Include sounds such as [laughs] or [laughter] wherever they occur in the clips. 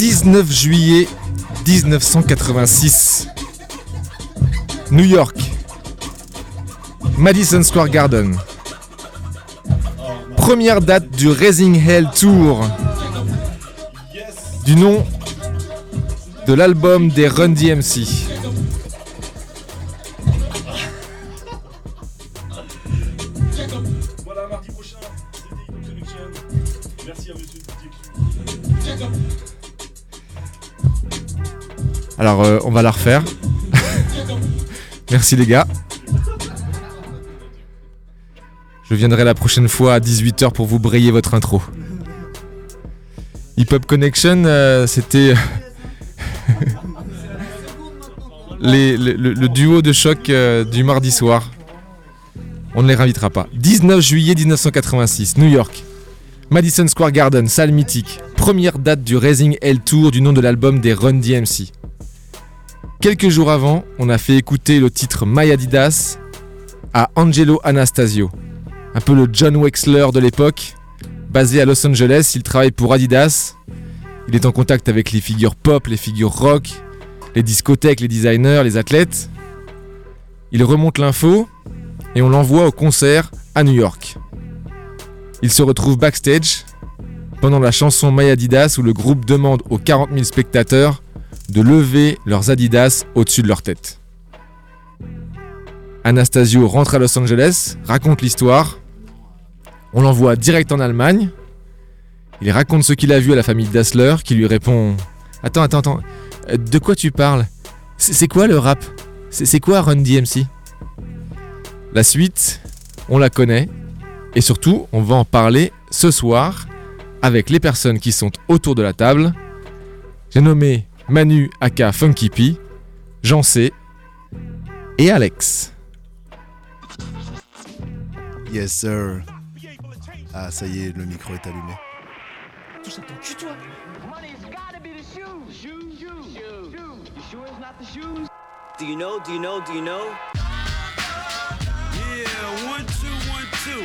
19 juillet 1986. New York. Madison Square Garden. Première date du Raising Hell Tour. Du nom de l'album des Run DMC. Euh, on va la refaire. [laughs] Merci les gars. Je viendrai la prochaine fois à 18h pour vous brayer votre intro. Hip Hop Connection, euh, c'était [laughs] les- le, duo de choc euh, du mardi soir. On ne les réinvitera pas. 19 juillet 1986, New York. Madison Square Garden, salle mythique. Première date du Raising Hell Tour du nom de l'album des Run DMC. Quelques jours avant, on a fait écouter le titre My Adidas à Angelo Anastasio, un peu le John Wexler de l'époque. Basé à Los Angeles, il travaille pour Adidas. Il est en contact avec les figures pop, les figures rock, les discothèques, les designers, les athlètes. Il remonte l'info et on l'envoie au concert à New York. Il se retrouve backstage pendant la chanson My Adidas où le groupe demande aux 40 000 spectateurs de lever leurs Adidas au-dessus de leur tête. Anastasio rentre à Los Angeles, raconte l'histoire. On l'envoie direct en Allemagne. Il raconte ce qu'il a vu à la famille Dassler qui lui répond Attends, attends, attends, de quoi tu parles? C'est quoi le rap? C'est quoi Run DMC La suite, on la connaît. Et surtout, on va en parler ce soir avec les personnes qui sont autour de la table. J'ai nommé Manu aka Funky P, Jean C et Alex. Yes, sir. Ah, ça y est, le micro est allumé. Do you know? Do you know? Do you know? Yeah, one, two, one, two.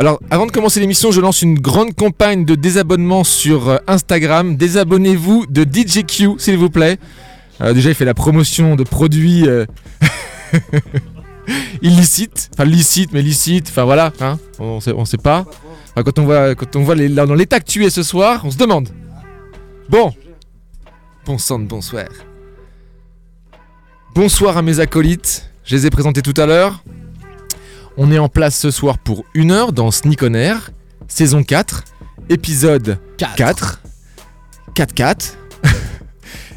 Alors, avant de commencer l'émission, je lance une grande campagne de désabonnement sur euh, Instagram. Désabonnez-vous de DJQ, s'il vous plaît. Euh, déjà, il fait la promotion de produits euh, [laughs] illicites. Enfin, licites, mais licites. Enfin, voilà. hein, on sait, on sait pas. Quand on voit, quand on voit les, dans l'état que tu es ce soir, on se demande. Bon. Bon sang de bonsoir. Bonsoir à mes acolytes. Je les ai présentés tout à l'heure. On est en place ce soir pour une heure dans Sneak on Air, saison 4, épisode 4. 4-4. [laughs]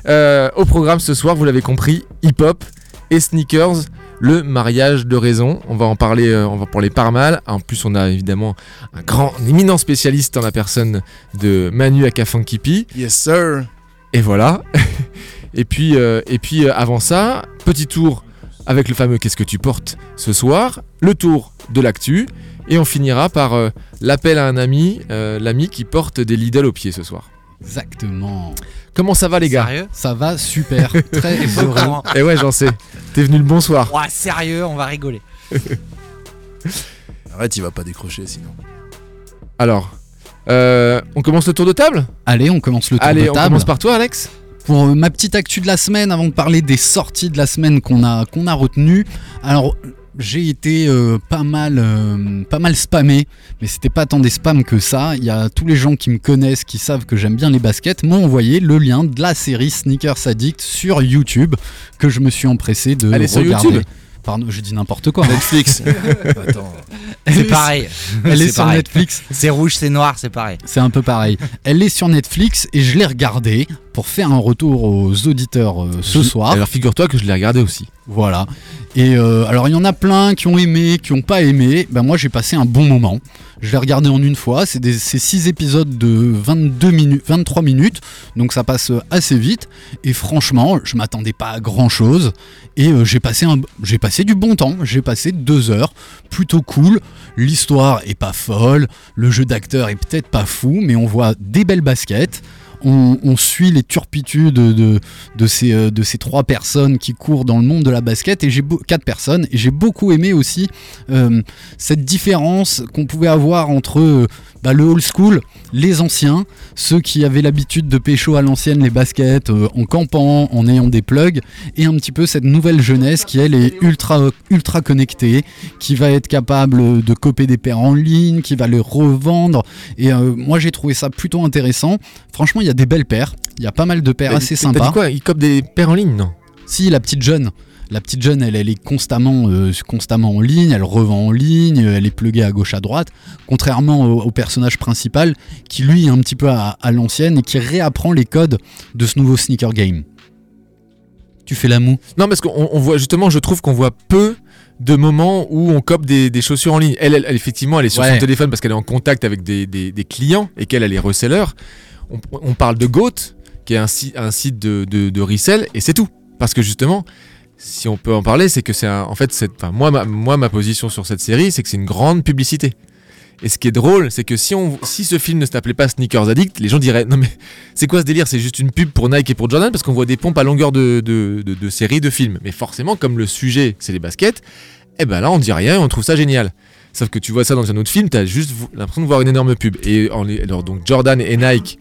Euh, au programme ce soir, vous l'avez compris, hip-hop et sneakers, le mariage de raison. On va en parler, euh, on va en parler par mal. En plus, on a évidemment un grand, un éminent spécialiste en la personne de Manu Aka Funky P. Yes, sir. Et voilà. [laughs] et puis, euh, et puis euh, avant ça, petit tour avec le fameux Qu'est-ce que tu portes ce soir, le tour de l'actu, et on finira par euh, l'appel à un ami, euh, l'ami qui porte des Lidl au pied ce soir. Exactement. Comment ça va les gars? Sérieux? Ça va super, [laughs] très heureux. Vraiment. Eh ouais, j'en sais. T'es venu le bonsoir. Ouais, sérieux, on va rigoler. [laughs] Arrête, il va pas décrocher sinon. Alors, euh, on commence le tour de table? Allez, on commence le tour Allez, de on table. commence par toi, Alex. Pour euh, ma petite actu de la semaine, avant de parler des sorties de la semaine qu'on a, qu'on a retenues. Alors, j'ai été euh, pas, mal, euh, pas mal spammé, mais c'était pas tant des spams que ça. Il y a tous les gens qui me connaissent, qui savent que j'aime bien les baskets, m'ont envoyé le lien de la série Sneakers Addict sur YouTube, que je me suis empressé de est sur regarder. YouTube? Pardon, je dis n'importe quoi. Netflix. [laughs] Attends. Elle C'est est- pareil. Elle est sur pareil. Netflix. C'est rouge, c'est noir, c'est pareil. C'est un peu pareil. Elle est sur Netflix et je l'ai regardée pour faire un retour aux auditeurs euh, ce Je- soir. Alors figure-toi que je l'ai regardé aussi. Voilà. Et euh, alors il y en a plein qui ont aimé, qui ont pas aimé. Ben moi j'ai passé un bon moment. Je l'ai regardé en une fois. C'est des c'est six épisodes de 22 minutes, 23 minutes, donc ça passe euh, assez vite. Et franchement, je m'attendais pas à grand chose. Et euh, j'ai passé un, j'ai passé du bon temps. J'ai passé deux heures, plutôt cool. L'histoire est pas folle, le jeu d'acteur est peut-être pas fou, mais on voit des belles baskets. On, suit les turpitudes de, de ces, euh, de ces trois personnes qui courent dans le monde de la basket. Et j'ai quatre personnes. Et j'ai beaucoup aimé aussi euh, cette différence qu'on pouvait avoir entre euh, bah, le old school, les anciens, ceux qui avaient l'habitude de pécho à l'ancienne les baskets euh, en campant, en ayant des plugs et un petit peu cette nouvelle jeunesse qui elle est ultra ultra connectée, qui va être capable de copier des paires en ligne, qui va les revendre et euh, moi j'ai trouvé ça plutôt intéressant. Franchement, il y a des belles paires, il y a pas mal de paires assez sympas. quoi? Il cope des paires en ligne, non? Si, la petite jeune. La petite jeune, elle, elle est constamment, euh, constamment en ligne, elle revend en ligne, elle est pluguée à gauche à droite, contrairement au, au personnage principal qui lui est un petit peu à, à l'ancienne et qui réapprend les codes de ce nouveau sneaker game. Tu fais la moue Non, parce qu'on on voit justement, je trouve qu'on voit peu de moments où on cope des, des chaussures en ligne. Elle, elle, elle, effectivement, elle est sur Ouais. son téléphone parce qu'elle est en contact avec des, des- des clients et qu'elle, elle est reseller. On, on parle de Goat, qui est un site de, de, de resell, et c'est tout. Parce que justement, si on peut en parler, c'est que c'est un- en fait, cette, enfin, moi, ma, moi, ma position sur cette série, c'est que c'est une grande publicité. Et ce qui est drôle, c'est que si, on, si ce film ne s'appelait pas Sneakers Addict, les gens diraient Non, mais c'est quoi ce délire? C'est juste une pub pour Nike et pour Jordan parce qu'on voit des pompes à longueur de, de, de, de séries, de films. Mais forcément, comme le sujet c'est les baskets, eh ben là on dit rien et on trouve ça génial. Sauf que tu vois ça dans un autre film, t'as juste l'impression de voir une énorme pub. Et en alors donc Jordan et Nike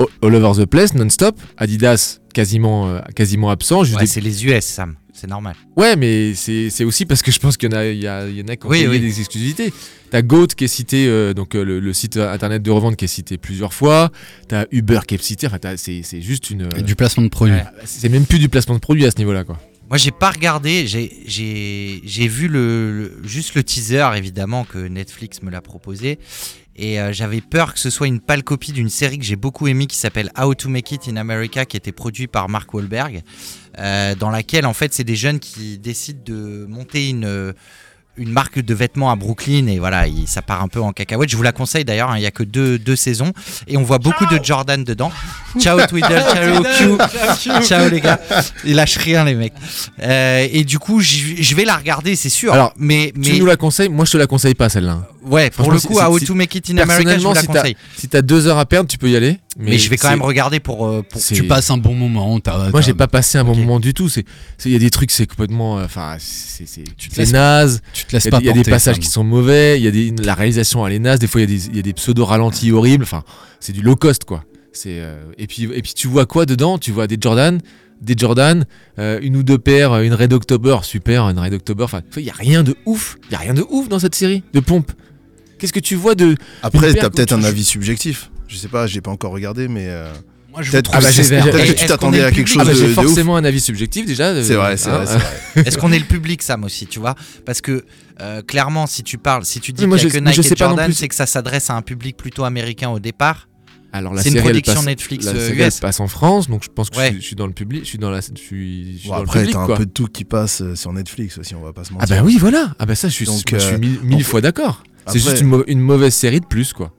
all all over the place, non-stop. Adidas quasiment, euh, quasiment absent. Juste Ouais, des- c'est les US, Sam. C'est normal. Ouais, mais c'est c'est aussi parce que je pense qu'il y en a, il y, a- il y en a qui ont Oui, payé oui. des exclusivités. T'as Goat qui est cité, euh, donc euh, le, le site internet de revente qui est cité plusieurs fois. T'as Uber qui est cité. Enfin, c'est c'est juste une. Du placement de produit. Ouais. C'est même plus du placement de produit à ce niveau-là, quoi. Moi, j'ai pas regardé. J'ai- J'ai j'ai vu le, le- juste le teaser, évidemment, que Netflix me l'a proposé. Et euh, j'avais peur que ce soit une pâle copie d'une série que j'ai beaucoup aimée qui s'appelle How to Make It in America, qui était produit par Mark Wahlberg, euh, dans laquelle, en fait, c'est des jeunes qui décident de monter une. euh, une marque de vêtements à Brooklyn et voilà, il- ça part un peu en cacahuète. Je vous la conseille d'ailleurs, hein, il y a que deux, deux saisons et on voit beaucoup de Jordan dedans. Ciao Twiddle, [laughs] ciao Q, ciao les gars. Ils lâchent rien les mecs. Euh, et du coup, je vais la regarder, c'est sûr. Alors, mais Tu mais nous la conseilles Moi, je te la conseille pas, celle-là. Ouais, pour le coup, c'est- How to Make It in America, je vous la si t'as conseille. si t'as deux heures à perdre, tu peux y aller. Mais, Mais, je vais quand même regarder pour, euh, pour Tu passes un bon moment. t'as- Moi, j'ai pas passé un bon moment du tout. C'est, il y a des trucs, c'est complètement, euh, enfin, c'est, naze. Tu te laisses pas il y a des passages qui sont mauvais. Il y a des, la réalisation elle est naze. Des fois, il y a des, pseudo ralentis horribles. Enfin, c'est du low cost, quoi. C'est, euh, et puis, et puis, tu vois quoi dedans? Tu vois des Jordan, des Jordan, euh, une ou deux paires, une Red October, super, une Red October. Enfin, il y a rien de ouf. Il y a rien de ouf dans cette série de pompe. Qu'est-ce que tu vois de Après, t'as peut-être un avis subjectif. Je sais pas, j'ai pas encore regardé, mais. euh, Moi, je vous Peut-être que bah, peut-être que tu t'attendais à quelque public Ah chose bah, de, de ouf. forcément un avis subjectif déjà. euh, C'est vrai, c'est hein, vrai. [laughs] Est-ce qu'on est le public, Sam aussi, tu vois? Parce que euh, clairement, si tu parles, si tu dis qu'il y a je- que Nike sais et Jordan, c'est que ça s'adresse à un public plutôt américain au départ. Alors la C'est une série, elle production passe- Netflix, la série, elle US. passe en France, donc je pense que Ouais. je, suis, je suis dans le public, je suis dans la, je suis, je suis Bon, dans le après, t'as un peu de tout qui passe sur Netflix aussi, on va pas se Ah mentir. bah oui, voilà. Ah bah ça, je suis, Donc, je suis mille, fois d'accord. C'est juste une, mau- une mauvaise série de plus quoi.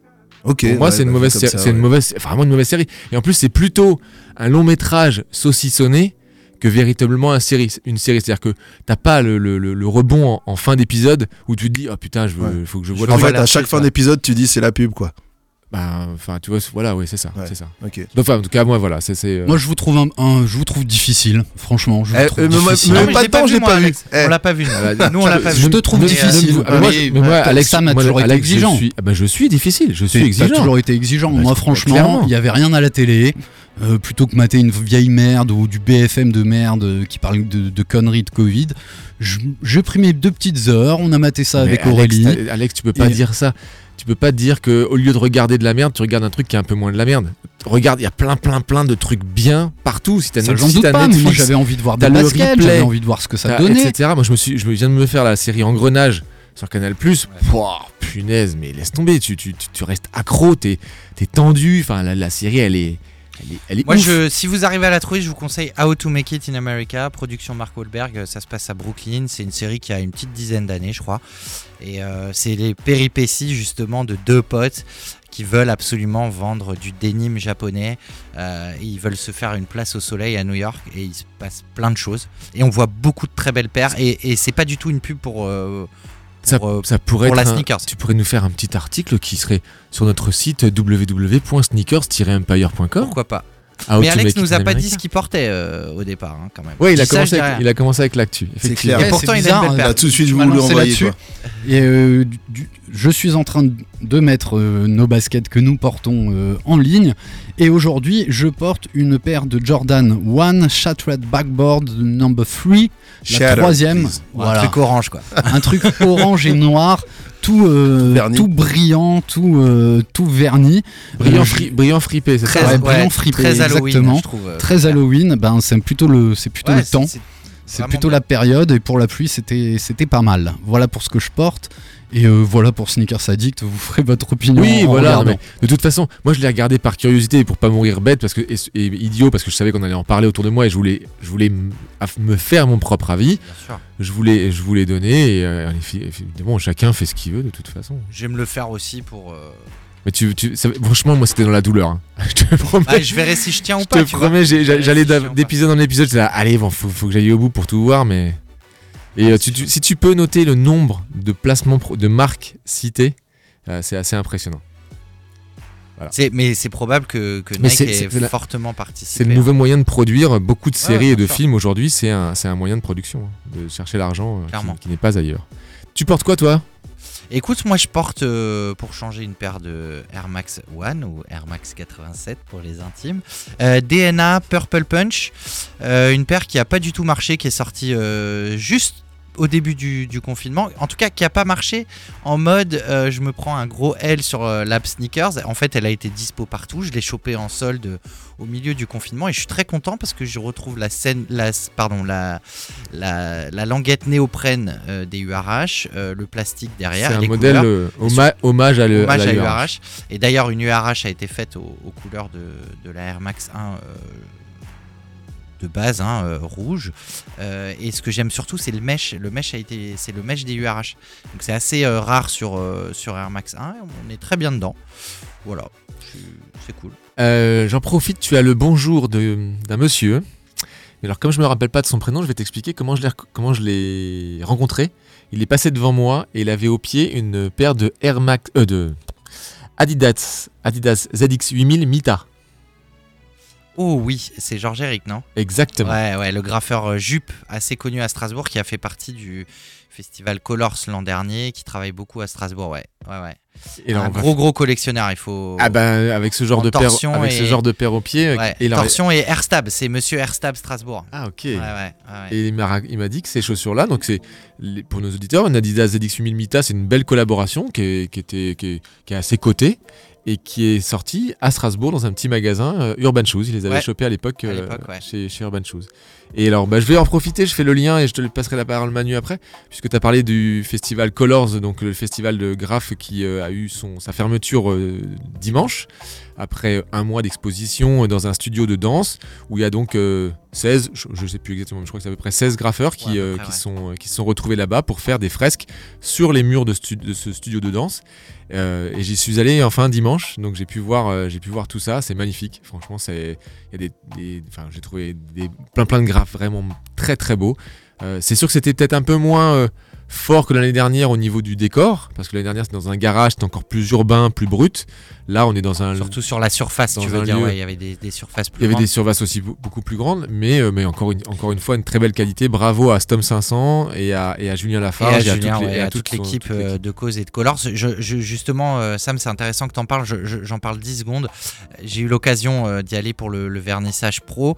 Ok. Pour moi, ouais, c'est une bah, mauvaise, ça, c'est une ouais. mauvaise, vraiment une mauvaise série. Et en plus, c'est plutôt un long métrage saucissonné que véritablement un série, une série. C'est-à-dire que t'as pas le, le- le- le rebond en, en fin d'épisode où tu te dis, oh putain, je veux, Ouais. faut que je vois. En fait, à chaque fin d'épisode, tu dis c'est la pub, quoi. Bah, enfin, tu vois, voilà, oui, c'est ça, Ouais. c'est ça. Enfin, en tout cas, moi, voilà, c'est, euh, Moi, je vous trouve un, un- je vous trouve difficile, franchement. Je vous Eh, trouve euh, mais moi- difficile. mais Non, même pas vu, l'ai moi, pas vu. Eh. On l'a pas vu. bah, Nous, on l'a pas vu. je te trouve Mais, euh, difficile. Ah, mais moi, mais- mais Alex, Sam a moi, toujours été Alex, je exigeant. suis- ah bah, je suis difficile, je suis T'as exigeant. toujours été exigeant. Bah, Moi, bah, franchement, il y avait rien à la télé. Euh, plutôt que mater une vieille merde ou du BFM de merde euh, qui parle de, de conneries de Covid, je- j'ai pris mes deux petites heures. On a maté ça Mais avec Alex, Aurélie. Alex, tu peux pas Et- dire ça. Tu peux pas dire que au lieu de regarder de la merde, tu regardes un truc qui est un peu moins de la merde. Regarde, il y a plein, plein, plein de trucs bien partout. Si t'as si doute pas, moi j'avais envie de voir des replay, j'avais envie de voir ce que ça donnait. etc. Moi, je me suis, je viens de me faire la série Engrenage sur Canal Plus. punaise, mais laisse tomber. Tu, tu, tu, tu restes accro, t'es, t'es tendu. Enfin, la, la série, elle est, Elle est, elle est Moi, ouf. je, si vous arrivez à la trouver, je vous conseille How to Make It in America, production Mark Wahlberg. Ça se passe à Brooklyn. C'est une série qui a une petite dizaine d'années, je crois. Et euh, c'est les péripéties justement de deux potes qui veulent absolument vendre du denim japonais. Euh, et ils veulent se faire une place au soleil à New York. Et il se passe plein de choses. Et on voit beaucoup de très belles paires. Et, et c'est pas du tout une pub pour. euh, Ça, pour, euh, ça pourrait pour être la un- sneakers. Tu pourrais nous faire un petit article qui serait sur notre site www.sneakers-empire.com. pourquoi pas How Mais Alex nous a pas dit ce qu'il portait euh, au départ, hein, quand même. Ouais, il a, commencé avec, rien. il a commencé avec l'actu. C'est clair. Et pourtant, il a une belle. Là, tout de suite, quoi. Et euh, du- du- je suis en train de mettre euh, nos baskets que nous portons euh, en ligne. Et aujourd'hui, je porte une paire de Jordan 1 Shattered Backboard number 3, la Shatter, troisième. please. Un Voilà. truc orange, quoi. un truc [laughs] orange et noir, tout, euh, tout brillant, tout, euh, tout verni. Brillant, Euh, fri- brillant fripé, c'est Très, ça Ouais, brillant fripé, très Halloween, exactement. je trouve. euh, Très Halloween, ben c'est plutôt le, c'est plutôt Ouais, le temps. c'est- plutôt bien. la période et pour la pluie c'était c'était pas mal. Voilà pour ce que je porte et euh, voilà pour Sneakers Addict. Vous ferez votre opinion. Oui, en voilà. regardant. mais de toute façon, moi je l'ai regardé par curiosité pour pas mourir bête parce que et, et idiot parce que je savais qu'on allait en parler autour de moi et je voulais, je voulais me faire mon propre avis. Bien sûr. Je voulais, je voulais donner et euh, évidemment chacun fait ce qu'il veut de toute façon. Je vais me le faire aussi pour. euh, Mais tu, tu ça- franchement, moi c'était dans la douleur. hein. [laughs] je te promets. Ah, je verrai si je tiens ou je pas. te tu vois. promets, Je j'allais si je d'épisode en épisode. là, allez, bon, faut, faut que j'aille au bout pour tout voir, mais. Et euh, tu- tu- si tu peux noter le nombre de placements pro- de marques citées, euh, c'est assez impressionnant. C'est- Mais c'est probable que, que Nike c'est- ait c'est fortement C'est participé. le nouveau moyen de produire beaucoup de séries et de sûr. films aujourd'hui. C'est un, c'est un moyen de production, hein, de chercher l'argent euh, qui- n'est pas ailleurs. Tu portes quoi, toi? Écoute, moi je porte euh, pour changer une paire de Air Max One ou Air Max 87 pour les intimes. Euh, DNA Purple Punch, euh, une paire qui a pas du tout marché, qui est sortie juste au début du, du confinement. En tout cas, qui a pas marché en mode euh, je me prends un gros L sur euh, l'app Sneakers. En fait, elle a été dispo partout. Je l'ai chopée en solde au milieu du confinement et je suis très content parce que je retrouve la scène, la, pardon, la, la, la languette néoprène euh, des URH, euh, le plastique derrière. C'est un les modèle couleurs. hommage à, le, Hommage la à URH. URH. Et d'ailleurs, une URH a été faite aux, aux couleurs de, de la Air Max 1 euh, de base, hein, euh, rouge. Euh, et ce que j'aime surtout, c'est le mesh. Le mesh a été, c'est le mesh des URH. Donc c'est assez euh, rare sur, sur Air Max 1. On est très bien dedans. Voilà, c'est cool. J'en profite, tu as le bonjour d'un monsieur. Mais alors, comme je me rappelle pas de son prénom, je vais t'expliquer comment je l'ai rencontré. Il est passé devant moi et il avait au pied une paire de Air Max, de Adidas, Adidas ZX 8000 Mita. Oh oui, c'est Georges Eric, non? Exactement. Ouais, ouais, le graffeur euh, Jup, assez connu à Strasbourg, qui a fait partie du festival Colors l'an dernier, qui travaille beaucoup à Strasbourg, ouais. ouais, ouais. Et là, un gros, gros collectionneur, il faut. Ah ben avec ce genre En de paire, avec ce genre de paire au pied. euh, Ouais, et Torsion et Airstab, c'est monsieur Airstab Strasbourg. Ah ok. Ouais, ouais. Et il m'a dit que ces chaussures-là, donc c'est pour nos auditeurs, Adidas ZX 8000 Mita, c'est une belle collaboration qui est, qui était, qui est, qui est assez cotée et qui est sortie à Strasbourg dans un petit magasin euh, Urban Shoes. Ils les avaient Ouais. chopés à l'époque euh, l'époque, ouais. chez, chez Urban Shoes. Et alors, bah, je vais en profiter, je fais le lien et je te passerai la parole Manu après, puisque tu as parlé du festival Colors, donc le festival de graphes qui euh, a eu son, sa fermeture euh, dimanche, après un mois d'exposition euh, dans un studio de danse, où il y a donc euh, 16, je, je sais plus exactement, mais je crois que c'est à peu près 16 graffeurs qui, Ouais, qui, ouais. sont, qui se sont retrouvés là-bas pour faire des fresques sur les murs de, stu- de ce studio de danse. Et j'y suis allé enfin dimanche, donc j'ai pu voir, j'ai pu voir tout ça. C'est magnifique, franchement. C'est, il j'ai trouvé des plein plein de graphes vraiment très très beaux. Euh, c'est sûr que c'était peut-être un peu moins euh, fort que l'année dernière au niveau du décor, parce que l'année dernière c'était dans un garage, c'était encore plus urbain, plus brut. Là, on est dans un, Surtout sur la surface, tu veux dire, ouais, il y avait des, des surfaces plus il y avait des surfaces aussi beau- beaucoup plus grandes, mais, euh, mais encore, une, encore une fois, une très belle qualité. Bravo à Stom 500 et à, et à Julien Et Lafarge à et à, Julien, toutes les- ouais, et à toute l'équipe euh, l'équipe. de Cause et de Colors. Je, je- justement, euh, Sam, c'est intéressant que tu en parles. Je- je- J'en parle 10 secondes. J'ai eu l'occasion d'y aller pour le, le vernissage pro.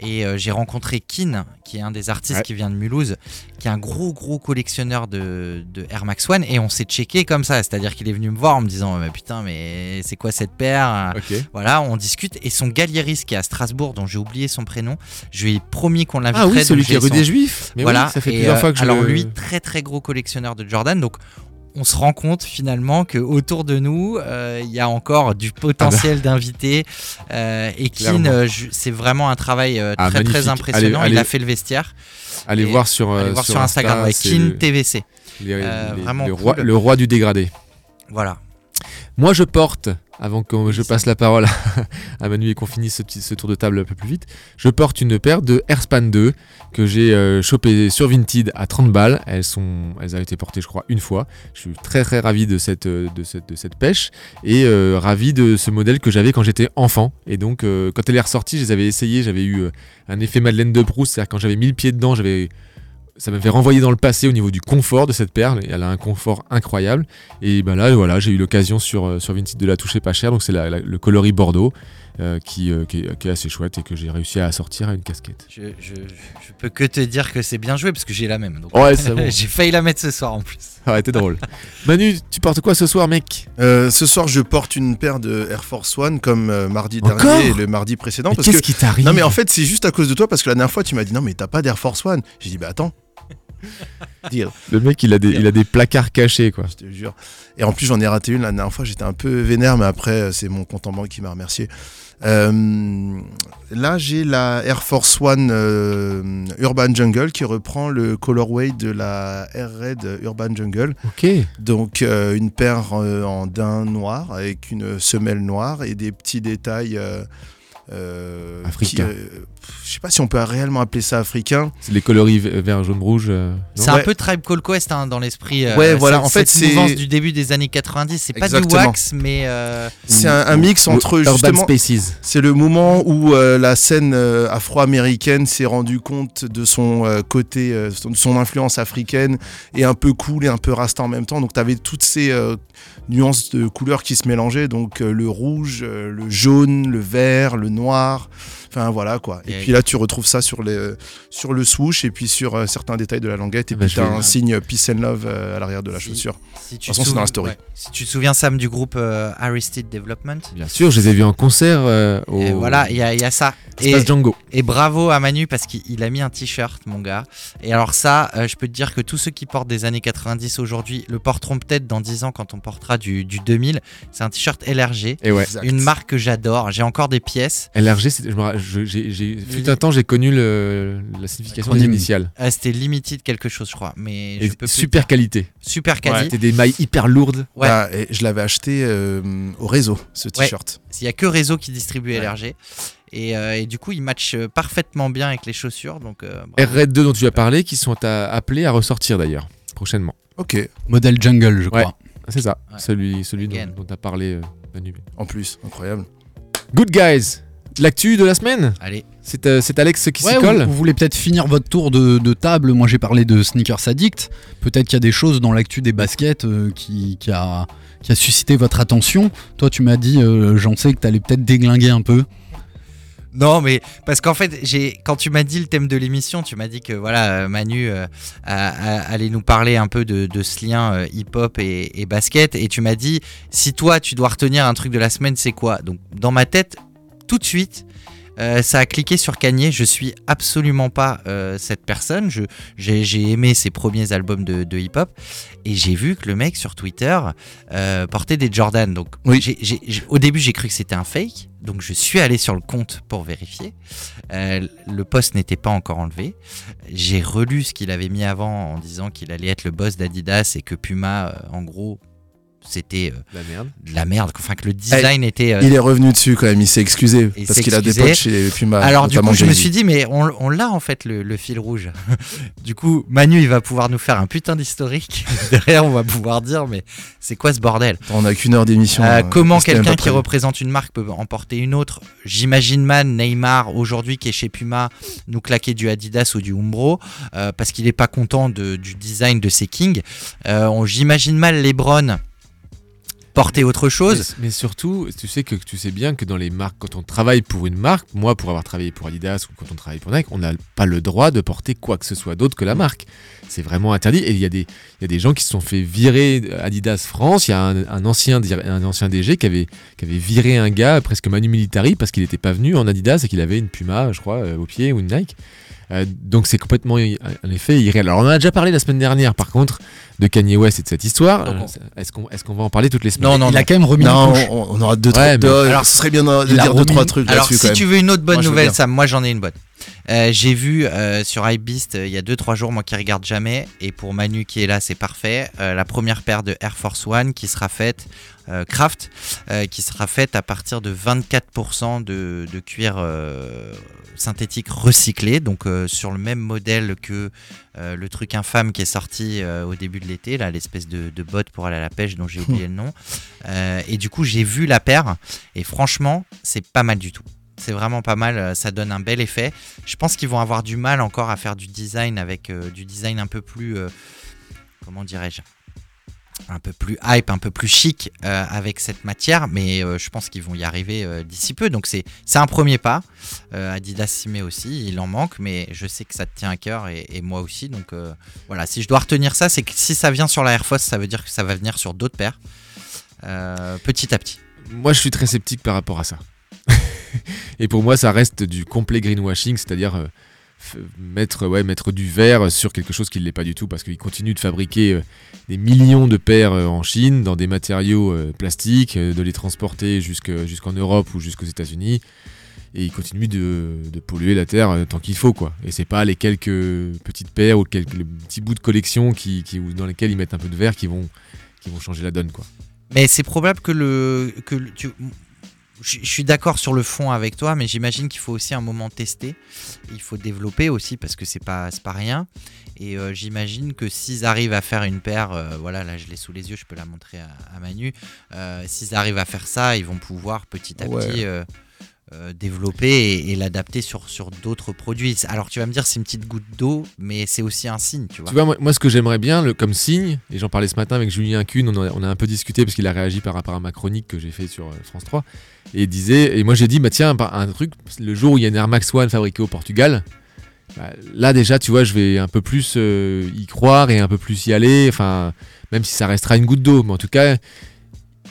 Et euh, j'ai rencontré Kin, qui est un des artistes Ouais. qui vient de Mulhouse, qui est un gros gros collectionneur de, de Air Max One. Et on s'est checké comme ça. C'est-à-dire qu'il est venu me voir en me disant mais Putain, mais c'est quoi cette paire Ok. Voilà, on discute. Et son galériste qui est à Strasbourg, dont j'ai oublié son prénom, je lui ai promis qu'on l'inviterait. Ah oui, celui qui est rue son- des Juifs. Mais voilà, oui, ça fait et, plusieurs euh, fois que je Alors le- lui, très très gros collectionneur de Jordan, donc on se rend compte finalement que autour de nous, euh, il y a encore du potentiel d'invités. Euh, et je- c'est vraiment un travail euh, Ah, très très impressionnant. Allez- Il a fait le vestiaire. Allez Et voir sur, Allez voir sur Instagram, Insta, ouais, le- TVC. les- les- vraiment le, roi, cool. le roi du dégradé. Voilà. Moi, je porte, avant que je passe la parole [laughs] à Manu et qu'on finisse ce, petit, ce tour de table un peu plus vite, je porte une paire de Airspan 2 que j'ai euh, chopé sur Vinted à 30 balles. Elles, sont, elles ont été portées, je crois, une fois. Je suis très très ravi de cette, euh, de cette, de cette pêche et euh, ravi de ce modèle que j'avais quand j'étais enfant. Et donc, euh, quand elle est ressortie, je les avais essayées. J'avais eu un effet Madeleine de Proust, c'est-à-dire quand j'avais mis le pied dedans, j'avais ça m'avait renvoyé dans le passé au niveau du confort de cette perle. Elle a un confort incroyable. Et ben là, voilà, j'ai eu l'occasion sur, euh, sur Vinted de la toucher pas cher. Donc c'est la- la- le coloris Bordeaux euh, qui, euh, qui, est, qui est assez chouette et que j'ai réussi à sortir à une casquette. Je, je, je peux que te dire que c'est bien joué parce que j'ai la même. donc. Ouais, c'est [laughs] bon. j'ai failli la mettre ce soir en plus. Ça aurait été drôle. Manu, tu portes quoi ce soir, mec? Euh, ce soir, je porte une paire de Air Force One comme euh, mardi Encore dernier et le mardi précédent. Mais parce Qu'est-ce que... qui t'arrive? Non, mais en fait, c'est juste à cause de toi parce que la dernière fois, tu m'as dit non, mais t'as pas d'Air Force One. J'ai dit bah attends. [laughs] Le mec, il a, des, il a des placards cachés, quoi. je te jure. Et en plus, j'en ai raté une la dernière fois. J'étais un peu vénère, mais après, euh, c'est mon compte en banque qui m'a remercié. Euh, là, j'ai la Air Force One euh, Urban Jungle qui reprend le colorway de la Air Red Urban Jungle. Ok. Donc euh, une paire en daim noir avec une semelle noire et des petits détails euh, qui, je sais pas si on peut réellement appeler ça africain. C'est les coloris vert, jaune, rouge. euh, C'est un Ouais. peu Tribe Called Quest hein, dans l'esprit. euh, Ouais, voilà, en fait, c'est- mouvance du début des années 90. C'est pas du wax, mais euh, C'est un, un mix entre Urban justement. Spaces. C'est le moment où euh, la scène euh, afro-américaine s'est rendue compte de son euh, côté, euh, son- de son influence africaine et un peu cool et un peu rasta en même temps. Donc tu avais toutes ces euh, nuances de couleurs qui se mélangeaient. Donc euh, le rouge, euh, le jaune, le vert, le noir. Enfin voilà quoi. Et Et- puis là tu retrouves ça sur, les, sur le swoosh et puis sur euh, certains détails de la languette. Et Bah, puis as un signe peace and love euh, à l'arrière de la Si- chaussure. si tu toute façon, c'est te dans la story. ouais. Si tu te souviens, Sam, du groupe euh, Aristide Development. Bien sûr, je les ai vus en concert euh, au Et voilà, il y, a- il y a ça. Et, Espace Django. et bravo à Manu parce qu'il il a mis un t-shirt, mon gars. Et alors ça, euh, je peux te dire que tous ceux qui portent des années 90 aujourd'hui le porteront peut-être dans 10 ans quand on portera du, du 2000. C'est un t-shirt LRG. Et ouais. Une marque que j'adore. J'ai encore des pièces. LRG, c'est- je me j'ai- fut un temps, j'ai connu le- la signification des initiales. Ah, C'était limited quelque chose, je crois. Mais je peux super dire. qualité. super quali. C'était des mailles hyper lourdes. Ouais. Ah, et je l'avais acheté euh, au réseau ce Ouais. t-shirt. Il y a que Réseau qui distribue Ouais. LRG. Et, euh, et du coup, il match euh, parfaitement bien avec les chaussures. Donc, euh. R-Red 2 dont tu as parlé, qui sont à- appelés à ressortir d'ailleurs, prochainement. Ok, Modèle jungle, je Ouais. crois. C'est ça, Ouais. celui, celui dont, Again. dont tu as parlé, euh, Manu. en plus, incroyable. Good guys L'actu de la semaine Allez, C'est euh, c'est Alex qui Ouais, s'y vous, colle vous voulez peut-être finir votre tour de, de table. Moi, j'ai parlé de Sneakers Addict. Peut-être qu'il y a des choses dans l'actu des baskets euh, qui, qui a, qui a suscité votre attention. Toi, tu m'as dit, euh, j'en sais que t'allais peut-être déglinguer un peu. Non, mais parce qu'en fait, j'ai quand tu m'as dit le thème de l'émission, tu m'as dit que voilà, Manu euh, a- a- allait nous parler un peu de, de ce lien euh, hip-hop et, et basket, et tu m'as dit si toi tu dois retenir un truc de la semaine, c'est quoi? Donc dans ma tête, tout de suite. euh, ça a cliqué sur Kanye. Je suis absolument pas euh, cette personne. J'ai, aimé ses premiers albums de, de hip-hop et j'ai vu que le mec sur Twitter euh, portait des Jordan. Donc, Oui. au début, j'ai cru que c'était un fake. Donc, je suis allé sur le compte pour vérifier. Le post n'était pas encore enlevé. J'ai relu ce qu'il avait mis avant en disant qu'il allait être le boss d'Adidas et que Puma, en gros, c'était euh, La merde. de la merde. Enfin, que le design était. euh, Il est revenu dessus quand même, il s'est excusé. Il parce qu'il a des potes chez Puma. Alors du coup, je me suis dit, mais on, on l'a en fait le, le fil rouge. [laughs] du coup, Manu, il va pouvoir nous faire un putain d'historique. [laughs] Derrière, on va pouvoir dire, mais c'est quoi ce bordel? On a qu'une heure d'émission. Euh, euh, Comment quelqu'un qui représente une marque peut en porter une autre? J'imagine man Neymar aujourd'hui qui est chez Puma nous claquer du Adidas ou du Umbro euh, parce qu'il n'est pas content de- du design de ses Kings. Euh, on- J'imagine mal LeBron porter autre chose. Mais, surtout, tu sais que tu sais bien que dans les marques, quand on travaille pour une marque, moi pour avoir travaillé pour Adidas ou quand on travaille pour Nike, on n'a pas le droit de porter quoi que ce soit d'autre que la marque. C'est vraiment interdit. Et il y, a des- y a des gens qui se sont fait virer Adidas France. Il y a un, ancien, un ancien DG qui avait, qui avait viré un gars presque manu militari parce qu'il n'était pas venu en Adidas et qu'il avait une Puma, je crois, euh, au pied ou une Nike. Euh, donc c'est complètement, en effet, irréel. Alors on en a déjà parlé la semaine dernière, par contre, de Kanye West et de cette histoire. Euh, Est-ce qu'on est va en parler toutes les semaines? Non, non, il non. a quand même remis Non, une on, on aura deux, Ouais, trois. mais- deux- Alors, ce serait bien de il dire deux, trois trucs Alors, si quand tu veux une autre bonne Moi, nouvelle. Sam, moi j'en ai une bonne. Euh, J'ai vu euh, sur Hypebeast euh, il y a 2-3 jours, moi qui regarde jamais, et pour Manu qui est là, c'est parfait, euh, la première paire de Air Force One qui sera faite, euh, Craft, euh, qui sera faite à partir de 24% de, de cuir euh, synthétique recyclé, donc euh, sur le même modèle que euh, le truc infâme qui est sorti euh, au début de l'été, là, l'espèce de, de botte pour aller à la pêche dont j'ai [laughs] oublié le nom. Et du coup, j'ai vu la paire, et franchement, c'est pas mal du tout. C'est vraiment pas mal, ça donne un bel effet. Je pense qu'ils vont avoir du mal encore à faire du design avec du design un peu plus, comment dirais-je, un peu plus hype, un peu plus chic euh, avec cette matière, mais euh, je pense qu'ils vont y arriver euh, d'ici peu. Donc c'est un premier pas. Adidas s'y met aussi, il en manque, mais je sais que ça te tient à cœur et, et moi aussi. Donc voilà, si je dois retenir ça, c'est que si ça vient sur la Air Force, ça veut dire que ça va venir sur d'autres paires, petit à petit. Moi, je suis très sceptique par rapport à ça. [laughs] et pour moi, ça reste du complet greenwashing, c'est-à-dire mettre, ouais, mettre du verre sur quelque chose qui ne l'est pas du tout, parce qu'ils continuent de fabriquer euh, des millions de paires euh, en Chine dans des matériaux euh, plastiques, de les transporter jusque- jusqu'en Europe ou jusqu'aux États-Unis. Et ils continuent de, polluer la terre tant qu'il faut, quoi. Et c'est pas les quelques petites paires ou quelques les petits bouts de collection qui, qui- dans lesquels ils mettent un peu de verre qui vont, qui vont changer la donne, quoi. Mais c'est probable que le que tu je je suis d'accord sur le fond avec toi, mais j'imagine qu'il faut aussi un moment tester. Il faut développer aussi parce que c'est pas pas rien. Et euh, j'imagine que s'ils arrivent à faire une paire, euh, voilà, là je l'ai sous les yeux, je peux la montrer à, à Manu. Euh, s'ils arrivent à faire ça, ils vont pouvoir petit à Ouais. petit développer et, l'adapter sur sur d'autres produits. Alors tu vas me dire c'est une petite goutte d'eau, mais c'est aussi un signe, tu vois. Moi, ce que j'aimerais bien, le, comme signe, et j'en parlais ce matin avec Julien Kuhn, on a, un peu discuté parce qu'il a réagi par rapport à ma chronique que j'ai fait sur euh, France 3, et disait, et moi j'ai dit, bah tiens, un truc, le jour où il y a une Air Max One fabriquée au Portugal, bah, là déjà, tu vois, je vais un peu plus euh, y croire et un peu plus y aller, enfin, même si ça restera une goutte d'eau, mais en tout cas,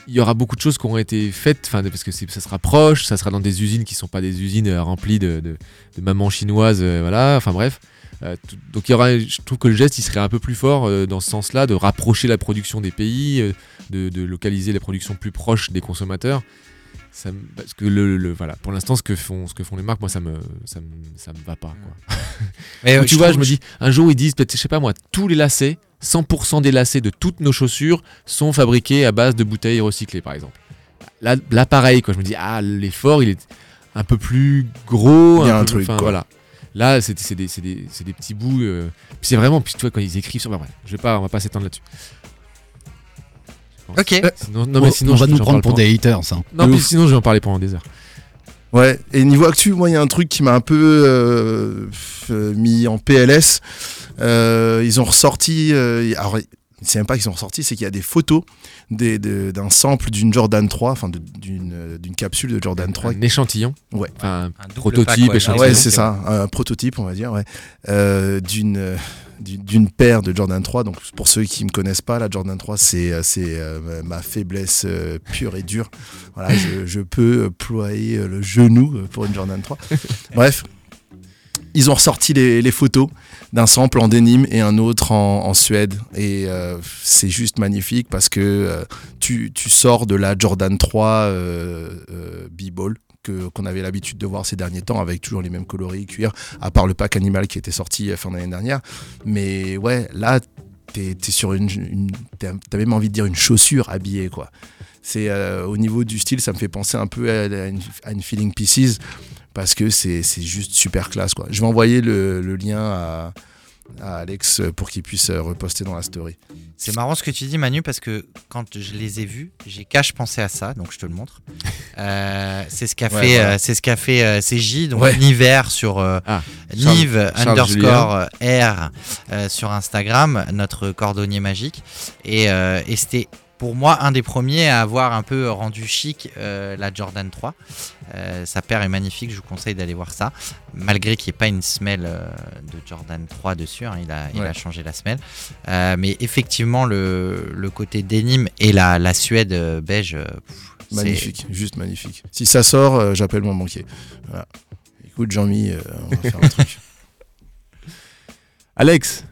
il y aura beaucoup de choses qui auront été faites, enfin, parce que ça sera proche, ça sera dans des usines qui sont pas des usines euh, remplies de, mamans chinoises, euh, voilà, enfin bref. Euh, donc il y aura, je trouve que le geste serait un peu plus fort dans ce sens-là, de rapprocher la production des pays, de, de localiser la production plus proche des consommateurs. Ça me- parce que le, le- voilà, pour l'instant ce que font ce que font les marques, moi ça me ça me, ça me va pas. Quoi. Mais, Donc, [laughs] euh, tu vois, je me dis, un jour ils disent peut-être, je sais pas moi, tous les lacets, 100% des lacets de toutes nos chaussures sont fabriqués à base de bouteilles recyclées, par exemple. Là, là pareil, quoi. Je me dis, ah, l'effort, il est un peu plus gros. Il y a un truc, quoi. voilà. Là, c'est des, des, des petits bouts. euh, puis c'est vraiment, puis tu vois, quand ils écrivent sur. Bah, je vais pas, on va pas s'étendre là-dessus. Pense. Ok. Sinon, non, mais sinon, on va je- nous prendre pour des haters. hein. Non, mais sinon, je vais en parler pendant des heures. Ouais, et niveau actu, moi, il y a un truc qui m'a un peu euh, euh, mis en PLS. Euh, ils ont ressorti. euh, alors, c'est même pas qu'ils ont ressorti, c'est qu'il y a des photos de- d'un sample d'une Jordan 3, enfin d'une euh, d'une capsule de Jordan 3. Un échantillon. Ouais. Enfin, Un prototype, pack, ouais. Ah échantillon. ouais, c'est ça, un prototype, on va dire, ouais, euh, d'une euh, d'une paire de Jordan 3. Donc, pour ceux qui me connaissent pas, la Jordan 3, c'est euh, euh, ma faiblesse euh, pure et dure. Voilà, je, je peux ployer le genou pour une Jordan 3. [laughs] Bref, ils ont ressorti les, les photos d'un sample en denim et un autre en, en Suède. Et euh, c'est juste magnifique parce que euh, tu, tu sors de la Jordan 3 euh, euh, B-Ball qu'on avait l'habitude de voir ces derniers temps avec toujours les mêmes coloris cuir, à part le pack animal qui était sorti euh, fin d'année dernière. Mais ouais, là, t'es es sur une. t'as même envie de dire une chaussure habillée, quoi. C'est euh, au niveau du style, ça me fait penser un peu à, une, Feeling Pieces parce que c'est c'est juste super classe, quoi. Je vais envoyer le, le lien à, à Alex pour qu'il puisse euh, reposter dans la story. C'est marrant ce que tu dis Manu parce que quand je les ai vus, j'ai cache pensé à ça, donc je te le montre. [laughs] Euh, c'est ce qu'a Ouais, fait, euh, c'est ce qu'a fait euh, CJ, donc Ouais. Niver sur euh, Ah, Nive Charles underscore R euh, sur Instagram, notre cordonnier magique, et, euh, et c'était pour moi un des premiers à avoir un peu rendu chic euh, la Jordan 3. Euh, sa paire est magnifique, je vous conseille d'aller voir ça. Malgré qu'il n'y ait pas une semelle euh, de Jordan 3 dessus, hein, il, a, il Ouais. a changé la semelle. Mais effectivement, le, le côté denim et la, la Suède beige, pff, c'est- Magnifique, juste magnifique. Si ça sort, j'appelle mon banquier. Voilà. Écoute, Jean-Mi, on va faire un [laughs] truc. Alex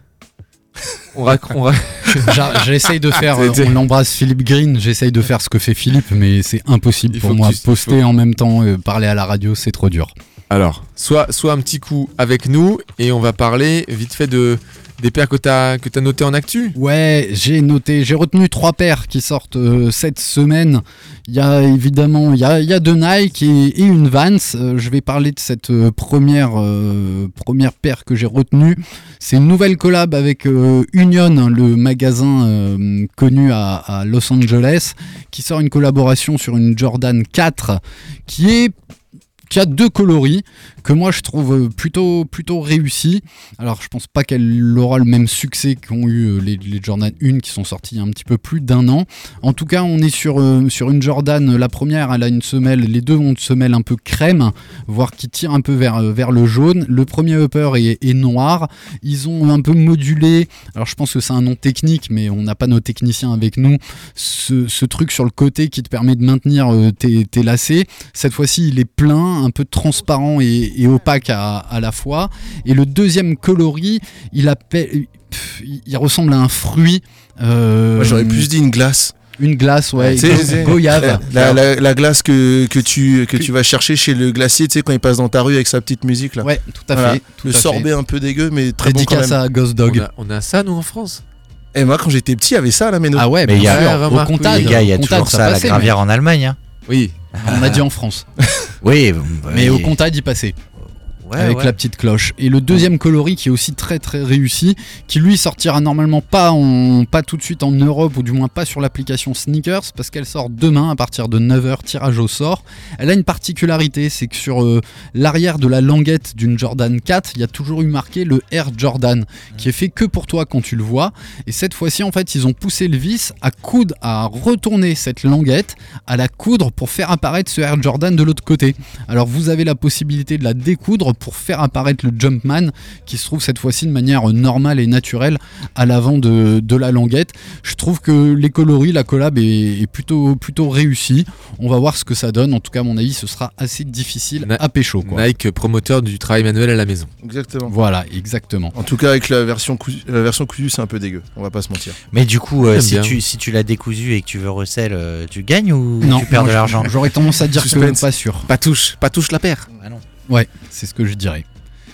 on rac- on rac- [laughs] J'essaye de faire, on l'embrasse Philippe Green, j'essaye de faire ce que fait Philippe, mais c'est impossible pour moi. tu- Poster en même temps, euh, parler à la radio, c'est trop dur. Alors, soit, soit un petit coup avec nous et on va parler vite fait de, des paires que tu as, que as notées en actu? Ouais, j'ai noté, j'ai retenu trois paires qui sortent euh, cette semaine. Il y a évidemment, il y a, deux Nike et, une Vans. Euh, je vais parler de cette euh, première, première paire que j'ai retenue. C'est une nouvelle collab avec Union, le magasin connu à, à Los Angeles, qui sort une collaboration sur une Jordan 4 qui est qui a deux coloris que moi je trouve euh, plutôt plutôt réussi. Alors je pense pas qu'elle aura le même succès qu'ont eu euh, les, Jordan 1 qui sont sortis un petit peu plus d'un an. En tout cas, on est sur, euh, sur une Jordan, la première elle a une semelle, les deux ont une semelle un peu crème, voire qui tire un peu vers, vers le jaune. Le premier upper est, noir. Ils ont un peu modulé, alors je pense que c'est un nom technique, mais on n'a pas nos techniciens avec nous, ce, truc sur le côté qui te permet de maintenir tes, tes lacets. Cette fois-ci, il est plein, un peu transparent et, et opaque à, à la fois. Et le deuxième coloris, il, appelle, pff, il- il ressemble à un fruit. euh, Moi, j'aurais plus dit une glace. Une glace, ouais. C'est- goyave. La, la- la glace que, que, tu, que Que- tu vas chercher chez le glacier, tu sais, quand il passe dans ta rue avec sa petite musique là. Ouais, tout à Voilà. fait. tout le à sorbet fait. un peu dégueu, mais très bon quand Dédicace même. à Ghost On Dog. a, on a ça, nous, en France? Et moi, quand j'étais petit, il y avait ça à la méno. Ah ouais, Mais il y a- sûr, au Comtade, Les gars, il y a toujours ça à la gravière en Allemagne. hein. Oui. On a dit en France. [laughs] Oui, Mais au Comtade, il passait. Ouais, avec ouais. la petite cloche. Et le deuxième coloris qui est aussi très très réussi, qui lui sortira normalement pas, en, pas tout de suite en Europe, ou du moins pas sur l'application Sneakers, parce qu'elle sort demain à partir de 9h, tirage au sort. Elle a une particularité, c'est que sur euh, l'arrière de la languette d'une Jordan 4, il y a toujours eu marqué le Air Jordan, qui est fait que pour toi quand tu le vois. Et cette fois-ci, en fait, ils ont poussé le vis à coudre, à retourner cette languette, à la coudre pour faire apparaître ce Air Jordan de l'autre côté. Alors vous avez la possibilité de la découdre pour faire apparaître le Jumpman qui se trouve cette fois-ci de manière normale et naturelle à l'avant de, de la languette. Je trouve que les coloris, la collab est, est plutôt, plutôt réussie. On va voir ce que ça donne. En tout cas, à mon avis, ce sera assez difficile Na- à pécho. Quoi. Nike, promoteur du travail manuel à la maison. Exactement. Voilà, exactement. En tout cas, avec la version cousue, la version cousue, c'est un peu dégueu. On va pas se mentir. Mais du coup, euh, si, tu, si tu l'as décousu et que tu veux recel, euh, tu gagnes ou Non, tu perds moi, de l'argent? J'aurais tendance à dire que Suspense. pas sûr. Pas touche, pas touche la paire. Ah non. Ouais, c'est ce que je dirais.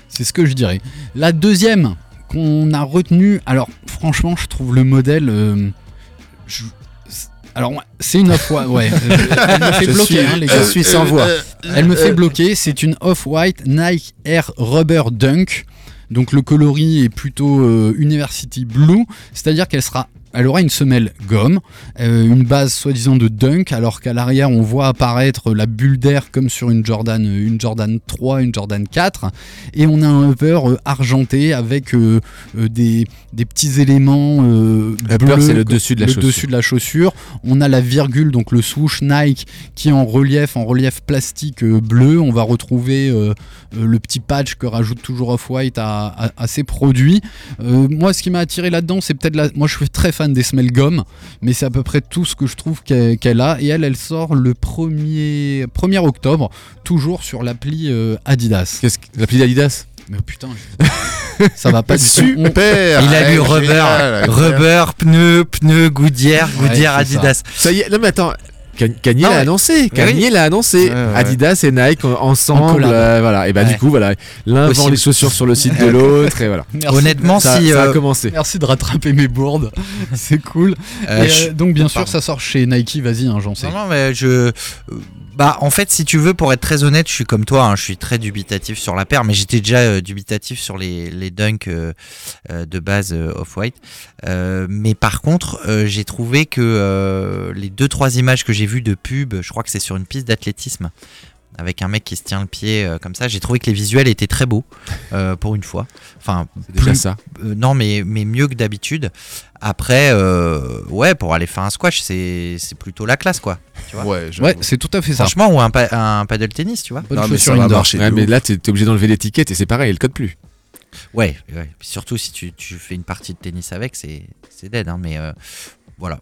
C'est ce que je dirais. La deuxième qu'on a retenue, alors franchement, je trouve le modèle. euh, je- alors, c'est une off-white. Ouais, euh, elle me fait [laughs] Je bloquer, suis- hein, les gars. je suis sans voix. Elle me fait bloquer. C'est une off-white Nike Air Rubber Dunk. Donc le coloris est plutôt euh, University Blue, c'est-à-dire qu'elle sera, elle aura une semelle gomme, euh, une base soi-disant de dunk, alors qu'à l'arrière on voit apparaître la bulle d'air comme sur une Jordan, une Jordan 3, une Jordan 4, et on a un upper euh, argenté avec euh, des, des petits éléments euh, c'est le dessus de la le chaussure. dessus de la chaussure. On a la virgule, donc le swoosh Nike qui est en relief, en relief plastique bleu. On va retrouver le petit patch que rajoute toujours Off-White à, à- à ses produits. Moi, ce qui m'a attiré là-dedans, c'est peut-être la... Moi, je suis très fan des Smell Gum, mais c'est à peu près tout ce que je trouve qu'elle a. Et elle, elle sort le 1er, 1er octobre, toujours sur l'appli euh, Adidas. Qu'est-ce que l'appli d'Adidas? Mais putain, ça va pas Super Il a lu rubber, rubber, pneu, pneu, Goodyear, Ouais, Goodyear, c'est ça. Adidas. Ça y est, non mais attends. Kanye Ah l'a annoncé, Kanye oui. l'a annoncé. Ouais, ouais. Adidas et Nike en- En ensemble, euh, voilà. Et bah Ouais. du coup voilà, l'un vend les chaussures sur le site de l'autre et voilà. [laughs] Merci. Honnêtement, Ça, si ça a euh, commencé. Merci de rattraper mes bourdes, [laughs] c'est cool. euh, euh, donc bien sûr, Pardon. ça sort chez Nike. Vas-y, hein, j'en sais. Non, non, mais je. Bah, en fait, si tu veux, pour être très honnête, je suis comme toi, hein, je suis très dubitatif sur la paire, mais j'étais déjà euh, dubitatif sur les, les dunks euh, euh, de base off-white. Mais par contre, j'ai trouvé que les deux, trois images que j'ai vues de pub, je crois que c'est sur une piste d'athlétisme, avec un mec qui se tient le pied euh, comme ça, j'ai trouvé que les visuels étaient très beaux, [laughs] euh, pour une fois. Enfin, C'est déjà plus- ça. euh, non, mais, mais mieux que d'habitude. Après, euh, ouais, pour aller faire un squash, c'est c'est plutôt la classe, quoi. Tu vois Ouais, c'est tout à fait ça. Franchement, ou un, pa- un paddle tennis, tu vois. Bonne Non, mais ça va marcher. Ouais, de mais là t'es t'es obligé d'enlever l'étiquette et c'est pareil, elle code plus. Ouais, surtout si tu, tu fais une partie de tennis avec, c'est c'est dead, hein, mais euh, voilà.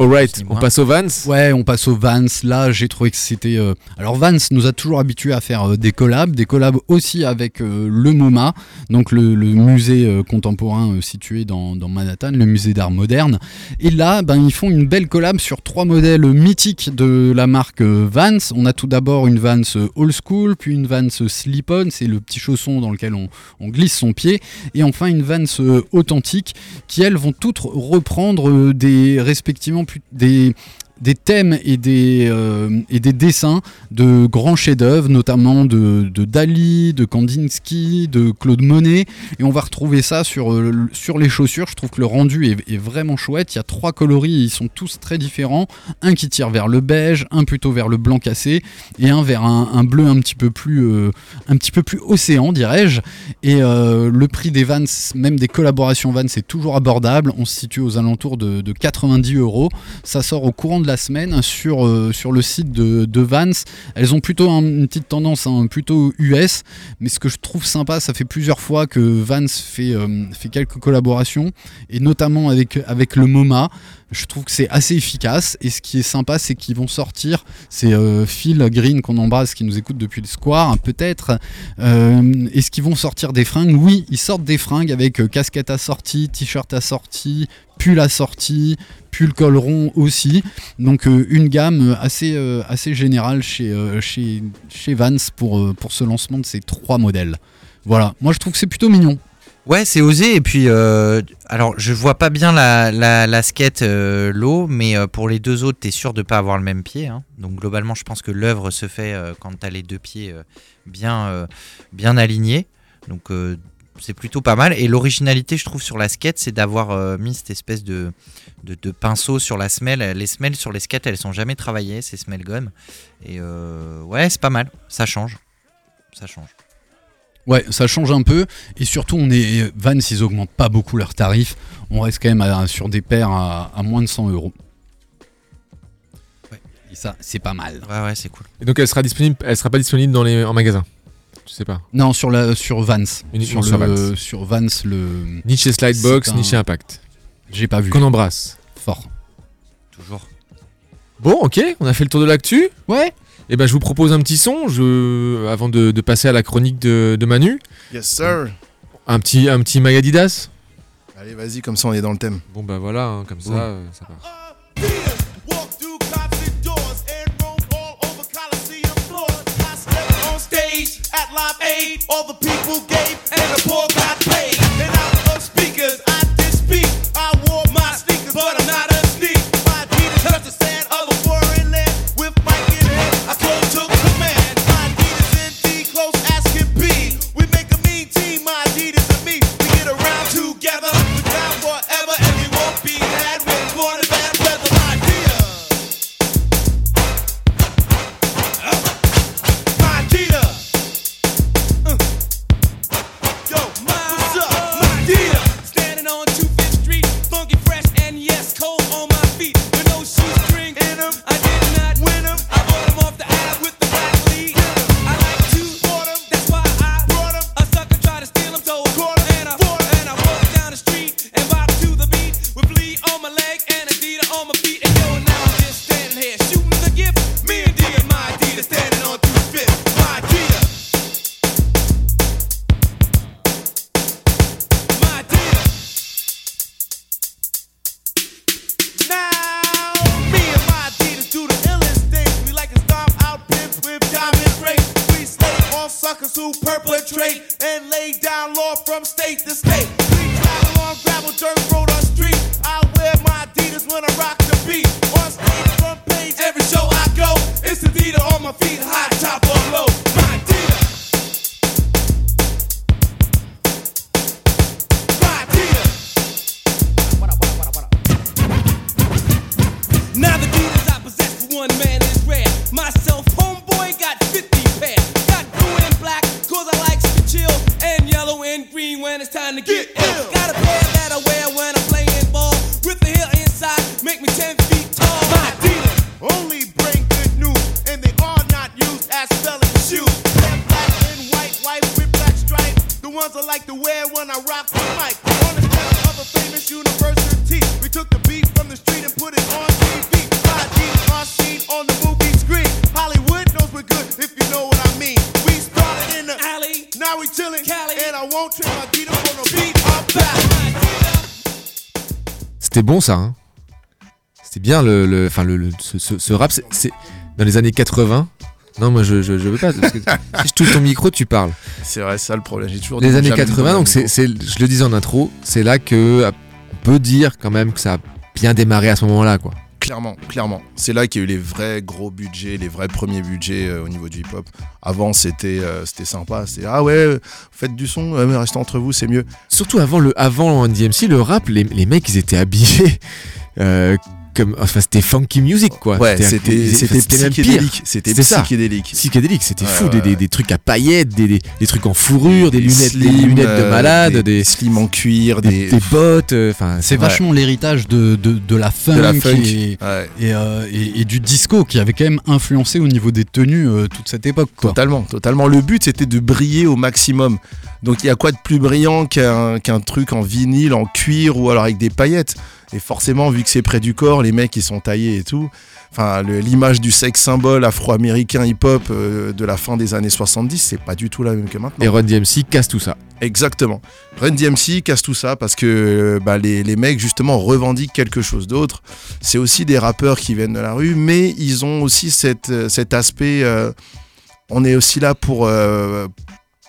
Alright, on passe au Vans. Ouais, on passe au Vans. Là, j'ai trouvé que c'était. euh, Alors, Vans nous a toujours habitués à faire euh, des collabs, des collabs aussi avec euh, le MoMA, donc le, le musée euh, contemporain euh, situé dans, dans Manhattan, le musée d'art moderne. Et là, ben, ils font une belle collab sur trois modèles mythiques de la marque euh, Vans. On a tout d'abord une Vans euh, old school, puis une Vans euh, slip-on, c'est le petit chausson dans lequel on, on glisse son pied, et enfin une Vans euh, authentique, qui elles vont toutes reprendre euh, des respectivement des des thèmes et des, euh, et des dessins de grands chefs-d'œuvre, notamment de, de Dali, de Kandinsky, de Claude Monet. Et on va retrouver ça sur, euh, sur les chaussures. Je trouve que le rendu est, vraiment chouette. Il y a trois coloris, ils sont tous très différents. Un qui tire vers le beige, un plutôt vers le blanc cassé, et un vers un, bleu un petit peu plus, euh, un petit peu plus océan, dirais-je. Et le prix des Vans, même des collaborations Vans, c'est toujours abordable. On se situe aux alentours de, de 90 euros. Ça sort au courant de la semaine sur, euh, sur le site de, de Vans. Elles ont plutôt un- une petite tendance, hein, plutôt US. Mais ce que je trouve sympa, ça fait plusieurs fois que Vans fait, euh, fait quelques collaborations, et notamment avec, avec le MoMA. Je trouve que c'est assez efficace. Et ce qui est sympa, c'est qu'ils vont sortir. C'est euh, Phil Green qu'on embrasse, qui nous écoute depuis le square, peut-être. Euh, Est-ce qu'ils vont sortir des fringues? Oui, ils sortent des fringues avec casquette assortie, t-shirt assorti, pull assorti, pull col rond aussi. Donc euh, une gamme assez, euh, assez générale chez, euh, chez, chez Vans pour, pour ce lancement de ces trois modèles. Voilà, moi je trouve que c'est plutôt mignon. Ouais, c'est osé. Et puis, alors, je vois pas bien la, la, la skate euh, low, mais pour les deux autres, t'es sûr de pas avoir le même pied. hein. Donc, globalement, je pense que l'œuvre se fait quand t'as les deux pieds bien, bien alignés. Donc, c'est plutôt pas mal. Et l'originalité, je trouve, sur la skate, c'est d'avoir mis cette espèce de, de, de pinceau sur la semelle. Les semelles sur les skates, elles sont jamais travaillées, ces semelles gomme. Et euh, ouais, c'est pas mal. Ça change. Ça change. Ouais, ça change un peu. Et surtout, on est Vans, ils augmentent pas beaucoup leurs tarifs. On reste quand même à- sur des paires à, à moins de 100 euros. Ouais. Et ça, c'est pas mal. Ouais, ouais, c'est cool. Et donc elle sera disponible, elle sera pas disponible dans les, en magasin? Je sais pas? Non, sur, la, sur Vans. Sur, sur le, Vans. sur Vans, le. Ni chez Slidebox, un- ni chez Impact. J'ai pas vu. Qu'on embrasse. Fort. Toujours. Bon, ok, on a fait le tour de l'actu. Ouais. Et ben je vous propose un petit son, je... avant de, de passer à la chronique de, de Manu. Yes, sir. Un petit, un petit Magadidas. Allez, vas-y, comme ça on est dans le thème. Bon bah voilà, hein, comme ça, euh, ça part. Walk through concert doors and roam all over Coliseum floors. I stepped on stage at Live Aid. All the people gave and the poor got paid. And out of speakers, my sneakers, but I'm not a down law from state to state. We travel on gravel, dirt road, or street. I wear my Adidas when I rock the beat. On stage, front page, every show I go. It's Adidas on my feet, high top or low. My ça. hein. C'était bien le, le, enfin le, le- ce, ce- ce rap. c'est- dans les années 80. Non, moi je, je, je veux pas. Parce que [laughs] si je touche ton micro, tu parles. C'est vrai, ça le problème. J'ai toujours Les années jamais 80, me donc c'est, je le disais en intro, c'est là que on peut dire quand même que ça a bien démarré à ce moment-là, quoi. Clairement, clairement. C'est là qu'il y a eu les vrais gros budgets, les vrais premiers budgets euh, au niveau du hip-hop. Avant, c'était euh, c'était sympa. C'était ah ouais, faites du son, euh, restez entre vous, c'est mieux. Surtout avant le avant DMC, le rap, les, les mecs ils étaient habillés [laughs] euh, comme, enfin c'était funky music quoi. Ouais, c'était c'était psychédélique. C'était psychédélique. Psychédélique, c'était fou, ouais, des, des- des trucs à paillettes, des, des, des trucs en fourrure, des, lunettes, des lunettes de euh, malade, des, des, slims en cuir, des, des, des bottes, euh, enfin C'est Ouais. vachement l'héritage de, de, de la funk, de la funk. Et, Ouais. et, euh, et- et du disco qui avait quand même influencé au niveau des tenues euh, toute cette époque. Quoi. Totalement, totalement. Le but c'était de briller au maximum. Donc il y a quoi de plus brillant qu'un qu'un truc en vinyle, en cuir ou alors avec des paillettes? Et forcément, vu que c'est près du corps, les mecs ils sont taillés et tout. Enfin, l'image du sexe symbole afro-américain hip-hop euh, de la fin des années 70, c'est pas du tout la même que maintenant. Et Run DMC casse tout ça. Exactement. Run DMC casse tout ça parce que euh, bah, les, les mecs justement revendiquent quelque chose d'autre. C'est aussi des rappeurs qui viennent de la rue, mais ils ont aussi cette, euh, cet aspect. euh, on est aussi là pour, euh,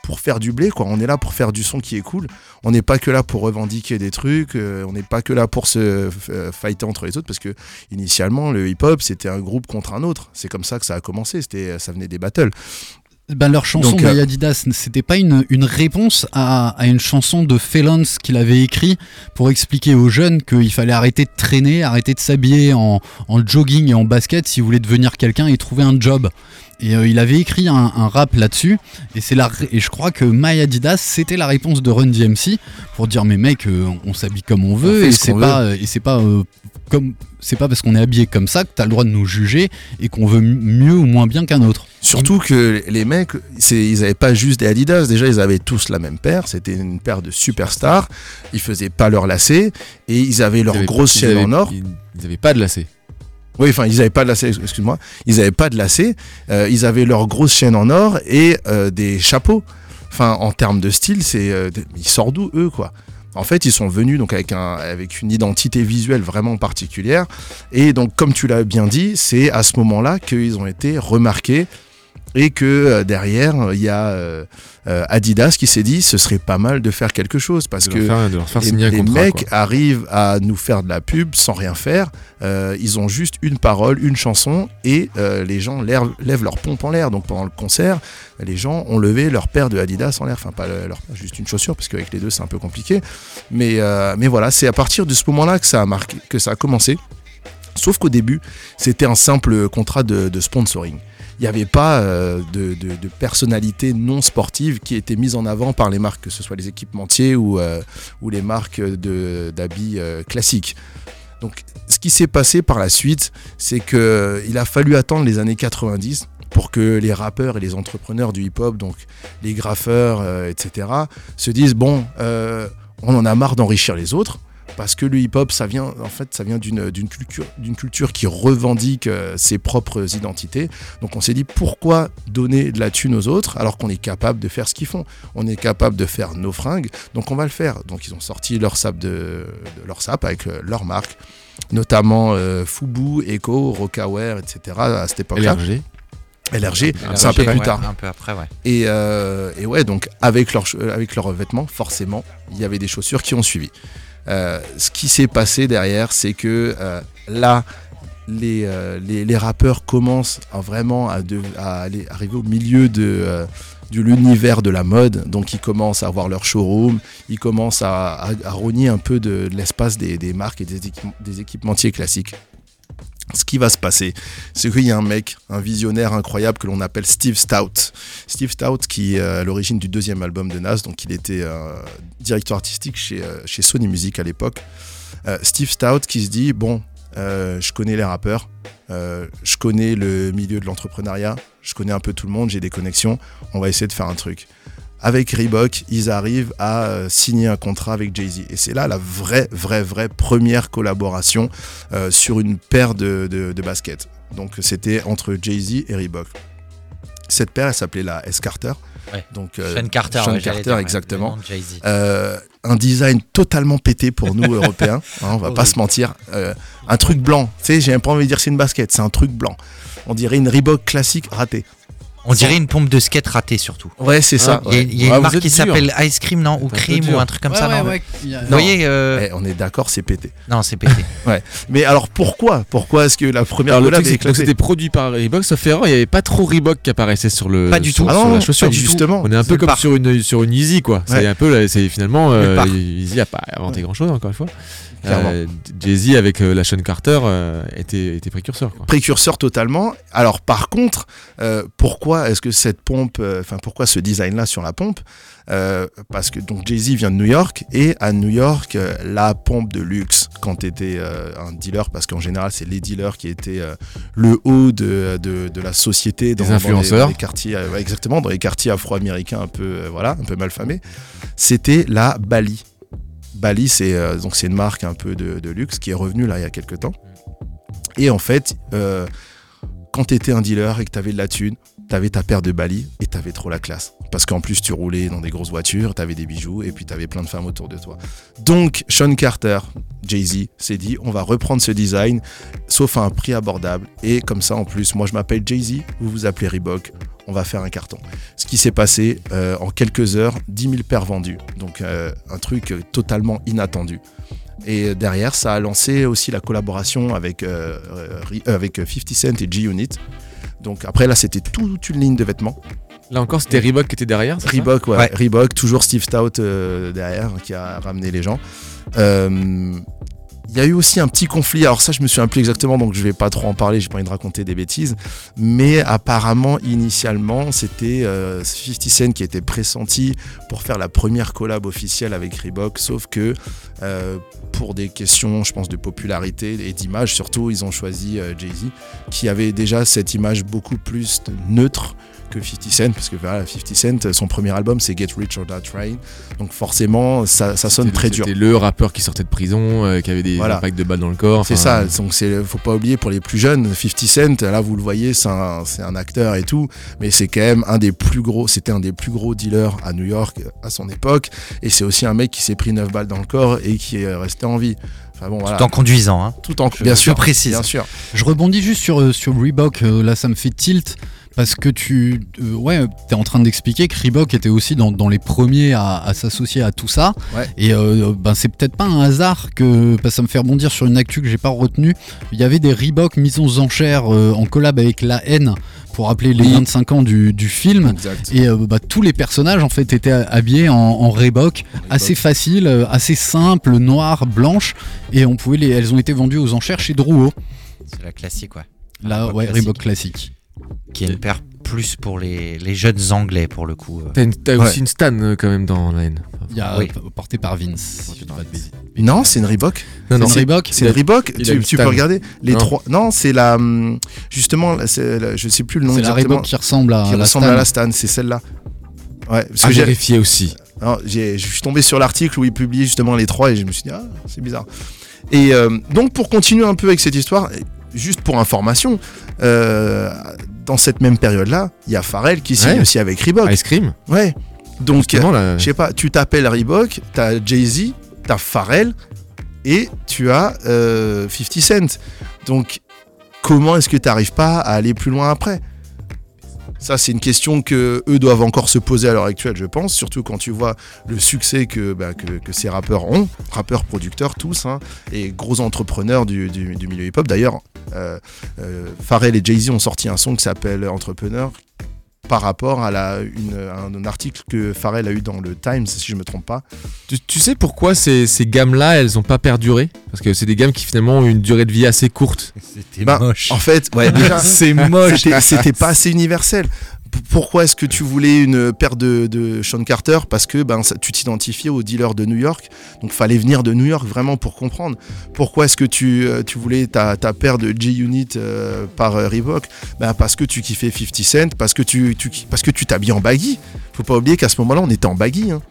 pour faire du blé, quoi. On est là pour faire du son qui est cool. On n'est pas que là pour revendiquer des trucs. euh, on n'est pas que là pour se euh, fighter entre les autres parce que initialement le hip-hop c'était un groupe contre un autre. C'est comme ça que ça a commencé. C'était, ça venait des battles. Ben, leur chanson Donc, euh, Adidas, c'était pas une, une réponse à, à une chanson de Felons qu'il avait écrit pour expliquer aux jeunes qu'il fallait arrêter de traîner, arrêter de s'habiller en, en jogging et en basket si vous voulez devenir quelqu'un et trouver un job. Et euh, il avait écrit un, un rap là-dessus, et c'est la et je crois que My Adidas c'était la réponse de Run DMC pour dire mais mec, euh, on s'habille comme on veut et ce c'est pas et c'est pas euh, comme c'est pas parce qu'on est habillé comme ça que t'as le droit de nous juger et qu'on veut mieux ou moins bien qu'un autre. Surtout que les mecs, c'est- ils avaient pas juste des Adidas, déjà ils avaient tous la même paire, c'était une paire de superstars, ils faisaient pas leur lacets et ils avaient leur avaient- grosse chaîne avaient- en or. Ils ils avaient pas de lacets. Oui, enfin ils avaient pas de lacets, excuse-moi, ils avaient pas de lacets, euh, ils avaient leur grosse chaîne en or et euh, des chapeaux. Enfin en termes de style, c'est euh, ils sortent d'où eux quoi? En fait, ils sont venus donc avec, un, avec une identité visuelle vraiment particulière. Et donc, comme tu l'as bien dit, c'est à ce moment-là qu'ils ont été remarqués et que euh, derrière, il y a euh, euh, Adidas qui s'est dit ce serait pas mal de faire quelque chose parce De que leur faire, de leur faire les, les contrat. mecs quoi. arrivent à nous faire de la pub sans rien faire. Euh, ils ont juste une parole, une chanson, et les gens lèvent, leur pompe en l'air. Donc pendant le concert, les gens ont levé leur paire de Adidas en l'air. Enfin, pas le- leur, juste une chaussure, parce qu'avec les deux, c'est un peu compliqué. Mais, mais voilà, c'est à partir de ce moment-là que ça a marqué, que ça a commencé. Sauf qu'au début, c'était un simple contrat de, de sponsoring. Il n'y avait pas euh, de, personnalité non sportive qui était mise en avant par les marques, que ce soit les équipementiers ou, euh, les marques d'habits euh, classiques. Donc, ce qui s'est passé par la suite, c'est qu'il a fallu attendre les années 90 pour que les rappeurs et les entrepreneurs du hip-hop, donc les graffeurs, etc., se disent bon, on en a marre d'enrichir les autres. Parce que le hip-hop, ça vient, en fait, ça vient d'une d'une culture, d'une culture qui revendique euh, ses propres identités. Donc on s'est dit pourquoi donner de la thune aux autres alors qu'on est capable de faire ce qu'ils font? On est capable de faire nos fringues, donc on va le faire. Donc ils ont sorti leur sap de, de leur sap avec euh, leur marque, notamment euh, Fubu, Echo, Rockaware, etc. à cette époque-là. LRG. LRG, c'est un peu plus ouais, tard. Un peu après, ouais. Et, euh, et ouais, donc avec euh, avec leurs vêtements, forcément, il y avait des chaussures qui ont suivi. Euh, ce qui s'est passé derrière, c'est que euh, là, les, euh, les, les rappeurs commencent vraiment à, de- à aller, arriver au milieu de, l'univers de la mode. Donc ils commencent à avoir leur showroom, ils commencent à, à, rogner un peu de, l'espace des, des marques et des équipementiers classiques. Ce qui va se passer, c'est qu'il y a un mec, un visionnaire incroyable que l'on appelle Steve Stout. Steve Stout qui est euh, à l'origine du deuxième album de Nas, donc il était euh, directeur artistique chez, euh, chez Sony Music à l'époque. Steve Stout qui se dit, bon, je connais les rappeurs, je connais le milieu de l'entrepreneuriat, je connais un peu tout le monde, j'ai des connexions, on va essayer de faire un truc. Avec Reebok, ils arrivent à euh, signer un contrat avec Jay-Z. Et c'est là la vraie, vraie, vraie première collaboration euh, sur une paire de, de, de baskets. Donc c'était entre Jay-Z et Reebok. Cette paire, elle s'appelait la S. Carter. Ouais. Donc, euh, Sean Carter, Sean ouais, Carter, dire, exactement. Euh, un design totalement pété pour nous [laughs] Européens. hein, on va pas se mentir. Euh, un truc blanc. Tu sais, j'ai pas envie de dire c'est une basket, c'est un truc blanc. On dirait une Reebok classique ratée. On dirait une pompe de skate ratée surtout. Ouais, c'est ça. Il y a, y a Ah, une marque qui s'appelle Ice Cream, non Ou Cream ou un truc comme Ouais, ça, ouais, non ouais, Vous voyez euh, Ouais, on est d'accord, c'est pété. [laughs] Non, c'est pété. [laughs] Mais alors pourquoi Pourquoi est-ce que la première Alors, collab c'était produit par Reebok, sauf erreur, il n'y avait pas trop Reebok qui apparaissait sur le. Pas du sur- tout. Ah non, la chaussure. pas du tout. Justement. On est un peu comme sur une, sur une Easy, quoi. C'est Ouais. un peu, c'est finalement, euh. Easy a pas inventé grand chose, encore une fois. Euh, Jay-Z avec euh, la Sean Carter était, était précurseur, quoi. précurseur totalement. Alors par contre, euh, pourquoi est-ce que cette pompe, euh, enfin pourquoi ce design-là sur la pompe Euh, Parce que donc Jay-Z vient de New York et à New York, euh, la pompe de luxe quand tu étais un dealer, parce qu'en général c'est les dealers qui étaient le haut de, de, de la société, dans, dans influenceurs. dans les quartiers, exactement, dans les quartiers afro-américains un peu, voilà, un peu malfamés. C'était la Bali. Bali, c'est euh, donc c'est une marque un peu de, de luxe qui est revenue là il y a quelques temps. Et en fait, euh, quand tu étais un dealer et que tu avais de la thune, tu avais ta paire de Bali et tu avais trop la classe. Parce qu'en plus, tu roulais dans des grosses voitures, tu avais des bijoux et puis tu avais plein de femmes autour de toi. Donc, Sean Carter, Jay-Z, s'est dit on va reprendre ce design, sauf à un prix abordable. Et comme ça, en plus, moi je m'appelle Jay-Z, vous vous appelez Reebok, on va faire un carton. Ce qui s'est passé euh, en quelques heures, 10 000 paires vendues. Donc, euh, un truc totalement inattendu. Et derrière, ça a lancé aussi la collaboration avec, euh, avec 50 Cent et G-Unit. Donc après, là, c'était toute une ligne de vêtements. Là encore, c'était Reebok qui était derrière. Reebok, ouais, Ouais. Reebok, toujours Steve Stout euh, derrière, qui a ramené les gens. Euh, Il y a eu aussi un petit conflit, alors ça je me souviens plus exactement, donc je vais pas trop en parler, j'ai pas envie de raconter des bêtises, mais apparemment initialement c'était euh, 50 Cent qui était pressenti pour faire la première collab officielle avec Reebok, sauf que euh, pour des questions je pense de popularité et d'image surtout, ils ont choisi euh, Jay-Z qui avait déjà cette image beaucoup plus neutre que 50 Cent, parce que voilà, 50 Cent, son premier album c'est Get Rich or Die Trying, donc forcément ça, ça sonne très dur. C'était le rappeur qui sortait de prison, euh, qui avait des Voilà. impacts de balles dans le corps. C'est enfin, ça, donc c'est faut pas oublier pour les plus jeunes, 50 Cent, là vous le voyez, c'est un, c'est un acteur et tout, mais c'est quand même un des plus gros, c'était un des plus gros dealers à New York à son époque, et c'est aussi un mec qui s'est pris 9 balles dans le corps et qui est resté en vie. Enfin bon, voilà. Tout en conduisant. Hein. Tout en, Je- bien je sûr, précise. bien sûr. Je rebondis juste sur, euh, sur Reebok, euh, là ça me fait tilt. Parce que tu euh, ouais, es en train d'expliquer que Reebok était aussi dans, dans les premiers à, à s'associer à tout ça. Ouais. Et euh, ben, c'est peut-être pas un hasard que ça me fait rebondir sur une actu que j'ai pas retenue. Il y avait des Reebok mises aux enchères euh, en collab avec La Haine pour rappeler les Oui. 25 ans du, du film. Exact. Et euh, bah, tous les personnages en fait étaient habillés en, en Reebok, assez facile, assez simple, noir, blanche, et on pouvait les, elles ont été vendues aux enchères chez Drouot. C'est la classique, ouais. Là, Reebok ouais, classique. Reebok classique. Qui est une paire plus pour les, les jeunes anglais, pour le coup. euh. T'as, une- t'as Ouais. aussi une Stan euh, quand même dans la haine. Il y a Oui. porté par Vince. si pas de. Non, c'est une Reebok. Non, non, C'est une Reebok C'est une Reebok. Tu, une tu peux regarder les Non. trois. Non, c'est la hum, justement, c'est la- je sais plus le nom C'est la. Reebok qui ressemble à qui la ressemble Stan. à la Stan, c'est celle-là. Ouais, parce à que j'ai- vérifier aussi. Alors, j'ai- je suis tombé sur l'article où il publie justement les trois et je me suis dit, ah, c'est bizarre. Et euh, donc, pour continuer un peu avec cette histoire, juste pour information, euh, dans cette même période-là, il y a Pharrell qui signe Ouais. aussi avec Reebok. Ice Cream. Ouais. Donc, je sais pas, tu t'appelles Reebok, t'as Jay-Z, t'as Pharrell et tu as euh, 50 Cent. Donc, comment est-ce que tu n'arrives pas à aller plus loin après? Ça, c'est une question que eux doivent encore se poser à l'heure actuelle, je pense, surtout quand tu vois le succès que, bah, que, ces rappeurs ont, rappeurs, producteurs, tous, hein, et gros entrepreneurs du, du- du milieu hip-hop. D'ailleurs, euh, euh, Pharrell et Jay-Z ont sorti un son qui s'appelle Entrepreneur par rapport à la, une- un, un article que Pharrell a eu dans le Times, si je me trompe pas. tu, tu sais pourquoi ces, ces gammes-là, elles ont pas perduré? Parce que c'est des gammes qui finalement ont une durée de vie assez courte. C'était Ben, moche. En fait, ouais, déjà, c'est moche. c'était pas assez universel. Pourquoi est-ce que tu voulais une paire de, de Sean Carter? Parce que ben, ça- tu t'identifiais au dealer de New York, donc fallait venir de New York vraiment pour comprendre. Pourquoi est-ce que tu, euh, tu voulais ta, ta paire de G-Unit euh, par euh, Reebok? Ben, Parce que tu kiffais 50 Cent, parce que tu, tu, parce que tu t'habilles en baggy. Faut pas oublier qu'à ce moment-là, on était en baggy. hein.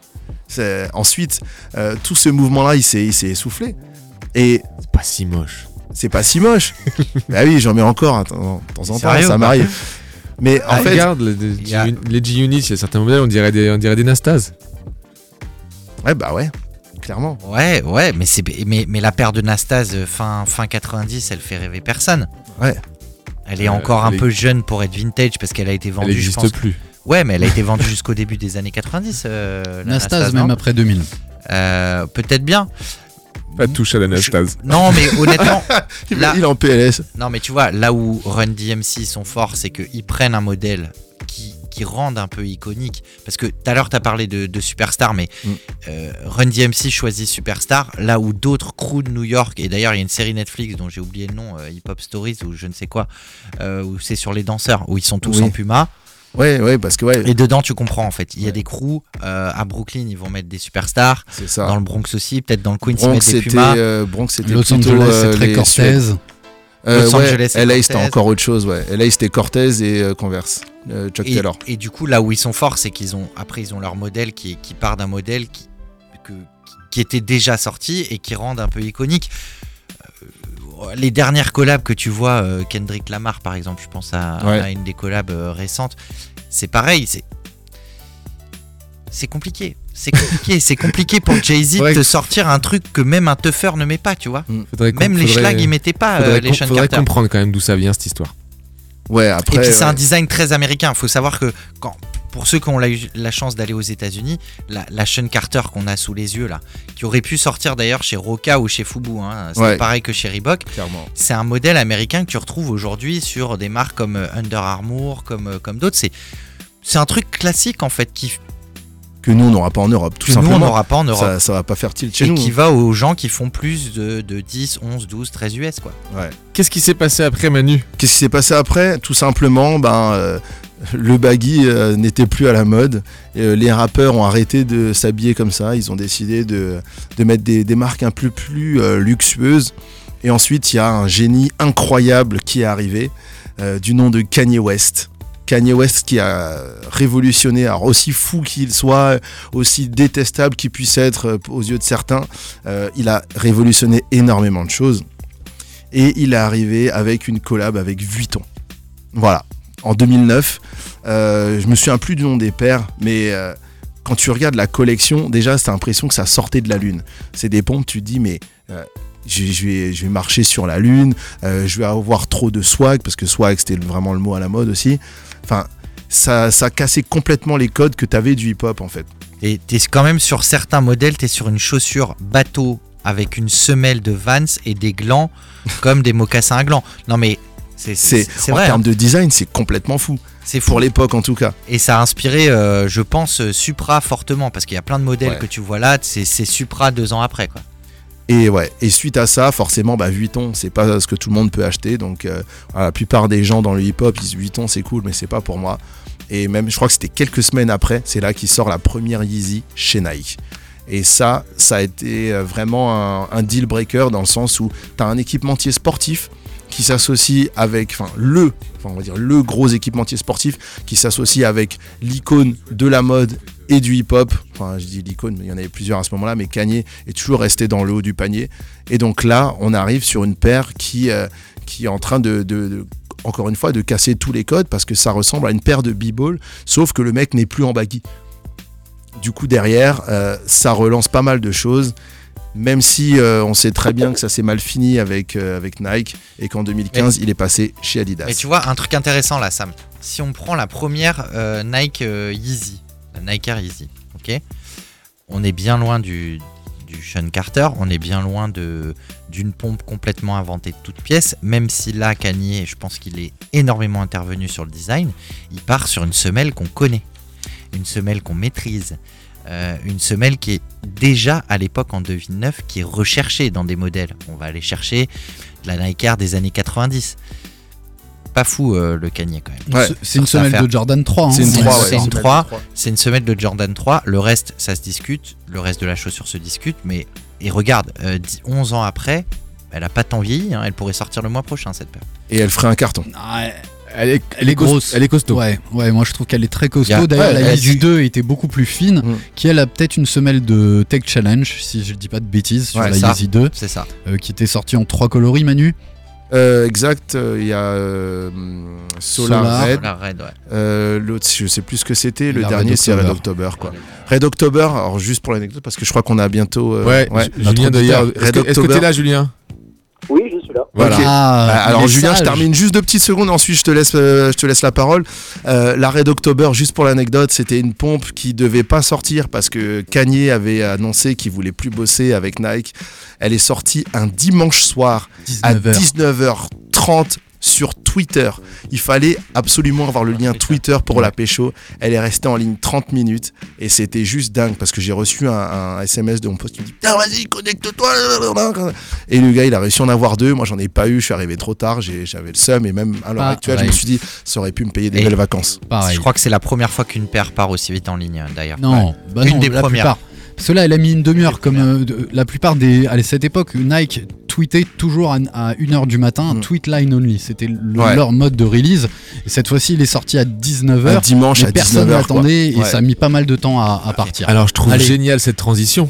Ensuite, euh, tout ce mouvement-là, il s'est il s'est essoufflé. Et C'est pas si moche. c'est pas si moche. [laughs] bah oui, j'en mets encore hein, de temps en temps, ça m'arrive. Mais en Ah, fait, regarde les, a- G-Units, il y a certains modèles, on dirait des, on dirait des Nastas. ouais, bah ouais. clairement. Ouais, ouais, mais, c'est, mais, mais la paire de Nastase euh, fin, fin 90, elle fait rêver personne. Ouais. Elle est Euh, encore un elle est- peu jeune pour être vintage parce qu'elle a été Elle vendue, je n'existe plus. Ouais, mais elle a été vendue [laughs] jusqu'au début des années 90. euh, la Nastase, Nastase, même non après 2000. Euh, Peut-être bien. Pas de touche à l'anastase. Non, mais honnêtement, [laughs] là, Il est en PLS. non, mais tu vois, là où Run DMC sont forts, c'est qu'ils prennent un modèle qui, qui rendent un peu iconique. Parce que tout à l'heure, tu as parlé de, de Superstar, mais Mm. euh, Run DMC choisit Superstar, là où d'autres crews de New York, et d'ailleurs, il y a une série Netflix dont j'ai oublié le nom, euh, Hip Hop Stories, ou je ne sais quoi, euh, où c'est sur les danseurs, où ils sont tous Oui. en Puma. Ouais, ouais, parce que ouais, Et dedans, tu comprends en fait. Il y a Ouais. des crews euh, à Brooklyn, ils vont mettre des superstars. c'est ça. Dans le Bronx aussi, peut-être dans le Queens, ils Bronx, mettent des c'était Pumas. euh, Bronx, c'était Los plutôt, Angeles, euh, c'est très les Cortez. Euh, Los ouais, Angeles, c'est LA, c'était encore autre chose, ouais. LA, c'était Cortez et euh, Converse. euh, Chuck Et, Taylor. et du coup, là où ils sont forts, c'est qu'ils ont après ils ont leur modèle qui, qui part d'un modèle qui, que- qui était déjà sorti et qui rendent un peu iconique. Euh, les dernières collabs que tu vois, euh, Kendrick Lamar par exemple, je pense à, Ouais. à une des collabs euh, récentes, c'est pareil, c'est c'est compliqué. C'est compliqué, c'est compliqué pour Jay-Z [laughs] de te sortir un truc que même un teuffer ne met pas, tu vois. Faudrait qu'on- Même les faudrait- schlags, ils mettaient pas euh, faudrait les com- Sean faudrait Carter. comprendre quand même d'où ça vient cette histoire. Ouais, Et après. puis c'est un design très américain. Il faut savoir que quand, pour ceux qui ont la, eu la chance d'aller aux États-Unis, la, la Sean Carter qu'on a sous les yeux là, qui aurait pu sortir d'ailleurs chez Roca ou chez Fubu, hein, c'est Ouais. pareil que chez Reebok, Clairement. c'est un modèle américain que tu retrouves aujourd'hui sur des marques comme euh, Under Armour, comme, euh, comme d'autres. C'est c'est un truc classique en fait qui, Que nous, on n'aura pas en Europe, tout que nous on simplement. n'aura pas en Europe. ça, ça va pas faire tilt chez et nous. qui va aux gens qui font plus de, de 10, 11, 12, 13 US quoi. Ouais. Qu'est-ce qui s'est passé après Manu? Qu'est-ce qui s'est passé après? Tout simplement, ben, euh, le baggy euh, n'était plus à la mode. Euh, les rappeurs ont arrêté de s'habiller comme ça. Ils ont décidé de, mettre des, marques un peu plus euh, luxueuses. Et ensuite, il y a un génie incroyable qui est arrivé, du nom de Kanye West. Kanye West qui a révolutionné, alors aussi fou qu'il soit, aussi détestable qu'il puisse être aux yeux de certains, il a révolutionné énormément de choses. Et il est arrivé avec une collab avec Vuitton. Voilà, en 2009. Euh, je me souviens plus du nom des pères, mais euh, quand tu regardes la collection, déjà, t'as l'impression que ça sortait de la Lune. C'est des pompes, tu te dis, mais euh, je, vais, marcher sur la Lune, je vais avoir trop de swag, parce que swag, c'était vraiment le mot à la mode aussi. Enfin, ça, ça cassait complètement les codes que t'avais du hip-hop, en fait. Et t'es quand même sur certains modèles, t'es sur une chaussure bateau avec une semelle de Vans et des glands [laughs] comme des mocassins à glands. Non mais c'est en vrai, termes hein. de design, c'est complètement fou. c'est. Pour l'époque, en tout cas. Et ça a inspiré, euh, je pense, euh, Supra fortement parce qu'il y a plein de modèles Ouais. que tu vois là, c'est Supra deux ans après quoi. Et ouais, et suite à ça, forcément, bah, Vuitton, c'est pas ce que tout le monde peut acheter. Donc, euh, la plupart des gens dans le hip-hop, ils disent Vuitton, c'est cool, mais c'est pas pour moi. Et même, je crois que c'était quelques semaines après, c'est là qu'il sort la première Yeezy chez Nike. Et ça, ça a été vraiment un, un deal breaker dans le sens où tu as un équipementier sportif qui s'associe avec, enfin, le, enfin, on va dire le gros équipementier sportif qui s'associe avec l'icône de la mode et du hip-hop. Enfin, je dis l'icône, mais il y en avait plusieurs à ce moment-là, mais Kanye est toujours resté dans le haut du panier. Et donc là, on arrive sur une paire qui, euh, est en train de- encore une fois, de casser tous les codes parce que ça ressemble à une paire de b-ball, sauf que le mec n'est plus en baggy. Du coup, derrière, euh, ça relance pas mal de choses. Même si euh, on sait très bien que ça s'est mal fini avec, euh, avec Nike et qu'en 2015, il est passé chez Adidas. Mais tu vois un truc intéressant là, Sam. Si on prend la première euh, Nike Yeezy, la Nike Air Yeezy, ok, on est bien loin du du Sean Carter, on est bien loin de d'une pompe complètement inventée de toutes pièces. Même si là, Kanye, je pense qu'il est énormément intervenu sur le design, il part sur une semelle qu'on connaît, une semelle qu'on maîtrise. Euh, une semelle qui est déjà à l'époque en 2009 qui est recherchée dans des modèles. On va aller chercher de la Nike Air des années 90. Pas fou euh, le Kanye quand même. Ouais, C'est- une semelle affaire. de Jordan 3. hein. C'est une c'est 3, une- ouais, c'est une une 3. 3. C'est une semelle de Jordan 3. Le reste, ça se discute. Le reste de la chaussure se discute. Mais et regarde, euh, 10 11 ans après, elle a pas tant vieilli. hein, elle pourrait sortir le mois prochain cette paire. Et elle ferait un carton. Elle est, Elle est grosse. Elle est costaud. Ouais, ouais, moi je trouve qu'elle est très costaud. D'ailleurs, ouais, la du- 2 était beaucoup plus fine, Mm. qui elle a peut-être une semelle de Tech Challenge, si je dis pas de bêtises, sur Ouais, la. Yeezy 2, C'est ça. euh, qui était sortie en trois coloris, Manu? Euh, exact, euh, il y a euh, Solar, Solar. Red. Solar Red, ouais. Euh, L'autre, je sais plus ce que c'était. Le dernier, c'est Red October. Quoi. Red October, alors juste pour l'anecdote, parce que je crois qu'on a bientôt. euh, Ouais, ouais. Ju- Julien d'ailleurs. Est-ce Red que est-ce que October. t'es là, Julien? Oui, je. Voilà. Ok. Ah, alors Julien, je termine juste deux petites secondes, ensuite je te laisse, euh, je te laisse la parole. Euh, la Red October, juste pour l'anecdote, c'était une pompe qui devait pas sortir parce que Kanye avait annoncé qu'il voulait plus bosser avec Nike. Elle est sortie un dimanche soir à 19h. 19h30 sur Twitter. Il fallait absolument avoir le lien Twitter pour la pécho. Elle est restée en ligne 30 minutes et c'était juste dingue parce que j'ai reçu un, un SMS de mon pote qui me dit Putain, vas-y, connecte-toi. Et le gars, il a réussi à en avoir deux. Moi, j'en ai pas eu. Je suis arrivé trop tard. j'ai- J'avais le seum et même à l'heure actuelle, je me suis dit Ça aurait pu me payer des Et- belles vacances. Pareil. Je crois que c'est la première fois qu'une paire part aussi vite en ligne, d'ailleurs. Non, bah Une non, des la premières. plupart. Parce que là, elle a mis une demi-heure, comme euh, de- la plupart des. À cette époque, Nike tweetait toujours à, à 1h du matin, Mm. tweet line only. C'était le- Ouais. leur mode de release. Et cette fois-ci, il est sorti à 19h. Un dimanche à personne 19h. quoi. l'attendait et Ouais. ça a mis pas mal de temps à, à partir. Alors je trouve Allez. génial cette transition.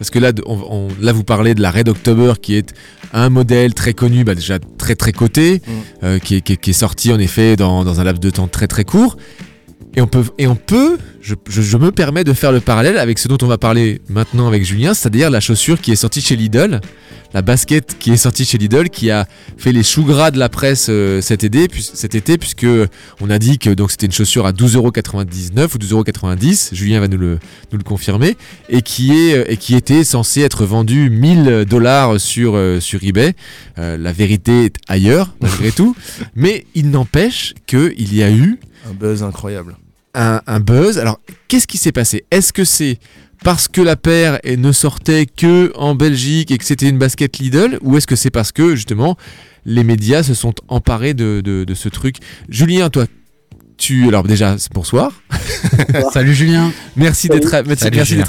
Parce que là, de- on- on- là, vous parlez de la Red October qui est un modèle très connu, bah, déjà très très coté, Mm. euh, qui, est, qui est- qui est sorti en effet dans, dans un laps de temps très très court. Et on peut, et on peut je, je- je me permets de faire le parallèle avec ce dont on va parler maintenant avec Julien, c'est-à-dire la chaussure qui est sortie chez Lidl, la basket qui est sortie chez Lidl, qui a fait les choux gras de la presse euh, cet, été, puis- cet été, puisque on a dit que donc c'était une chaussure à 12,99€ ou 12,90€, Julien va nous le, nous le confirmer, et qui, est, et qui était censée être vendue 1000 dollars sur, euh, sur eBay. Euh, la vérité est ailleurs, malgré [laughs] tout, mais il n'empêche qu'il y a eu Un buzz incroyable. Un, un buzz. Alors, qu'est-ce qui s'est passé? Est-ce que c'est parce que la paire ne sortait que en Belgique et que c'était une basket Lidl? Ou est-ce que c'est parce que, justement, les médias se sont emparés de, de- de ce truc? Julien, toi, tu... Alors déjà, bonsoir. [laughs] Salut Julien. Merci d'être merci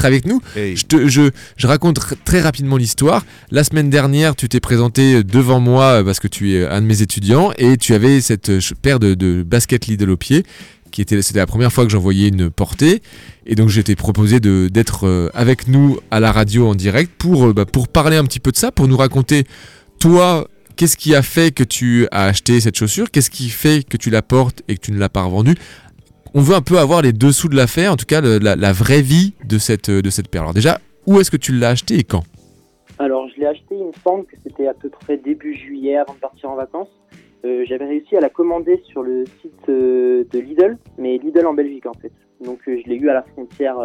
avec nous. Hey. Je, te- je, je raconte très rapidement l'histoire. La semaine dernière, tu t'es présenté devant moi euh, parce que tu es un de mes étudiants et tu avais cette euh, paire de, de baskets Lidl au pied. C'était la première fois que j'en voyais une portée. Et donc, je t'ai proposé d'être euh, avec nous à la radio en direct pour, euh, bah, pour parler un petit peu de ça, pour nous raconter, toi, qu'est-ce qui a fait que tu as acheté cette chaussure? Qu'est-ce qui fait que tu la portes et que tu ne l'as pas revendue? On veut un peu avoir les dessous de l'affaire, en tout cas la, vraie vie de cette, de cette paire. Alors déjà, où est-ce que tu l'as acheté et quand? Alors, je l'ai acheté, il me semble que c'était à peu près début juillet avant de partir en vacances. Euh, J'avais réussi à la commander sur le site euh, de Lidl, mais Lidl en Belgique en fait. Donc, euh, je l'ai eu à la frontière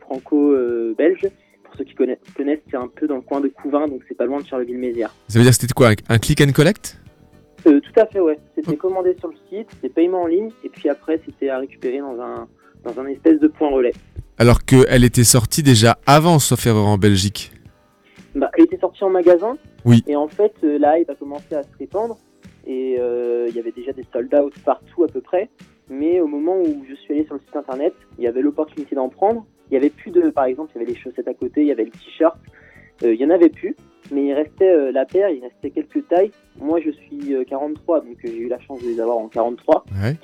franco-belge. Pour ceux qui connaissent, connaissent, c'est un peu dans le coin de Couvin, donc c'est pas loin de Charleville-Mézières. Ça veut dire que c'était quoi un, click and collect? Tout à fait, ouais. C'était commandé sur le site, c'était paiement en ligne, et puis après, c'était à récupérer dans un, dans un espèce de point relais. Alors qu'elle était sortie déjà avant, sauf erreur en Belgique? Bah, elle était sortie en magasin. Oui. Et en fait, la hype a commencé à se répandre. Et euh, il y avait déjà des sold out partout à peu près. Mais au moment où je suis allé sur le site internet, il y avait l'opportunité d'en prendre. Il y avait plus de, par exemple, il y avait les chaussettes à côté, il y avait le t-shirt. Euh, il y en avait plus. Mais il restait euh, la paire, il restait quelques tailles. Moi, je suis euh, 43, donc j'ai eu la chance de les avoir en 43. Ouais.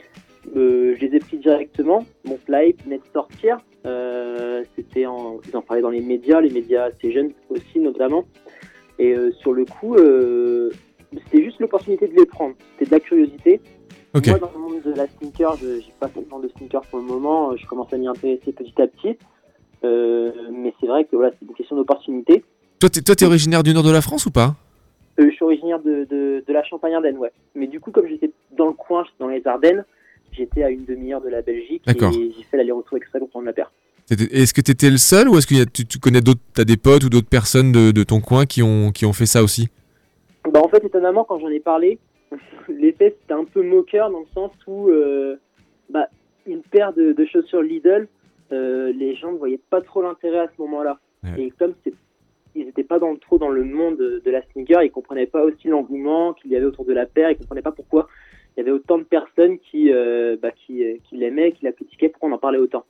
Euh, je les ai pris directement. Mon hype venait de sortir. Euh, C'était en, ils en parlaient dans les médias, les médias assez jeunes aussi notamment. Et euh, sur le coup, c'était juste l'opportunité de les prendre. C'était de la curiosité. Moi, dans le monde de la sneaker, je j'ai pas tellement de sneakers pour le moment. Je commence à m'y intéresser petit à petit. Euh, mais c'est vrai que voilà, c'est une question d'opportunité. Toi, t'es, toi, t'es originaire du nord de la France ou pas? Euh, je suis originaire de, de, de la Champagne-Ardenne, ouais. Mais du coup, comme j'étais dans le coin, dans les Ardennes, j'étais à une demi-heure de la Belgique D'accord. et j'ai fait l'aller-retour exprès pour prendre la paire. Est-ce que tu étais le seul ou est-ce que tu, tu connais d'autres, t'as des potes ou d'autres personnes de, de ton coin qui ont, qui ont fait ça aussi? Bah, en fait, étonnamment, quand j'en ai parlé, [laughs] l'effet c'était un peu moqueur dans le sens où euh, bah, une paire de, de chaussures Lidl, euh, les gens ne voyaient pas trop l'intérêt à ce moment-là. Ouais. Et comme ils n'étaient pas dans, trop dans le monde de, de la sneaker, ils comprenaient pas aussi l'engouement qu'il y avait autour de la paire, ils comprenaient pas pourquoi il y avait autant de personnes qui, euh, bah, qui, qui l'aimaient, qui la critiquaient, pourquoi on en parlait autant.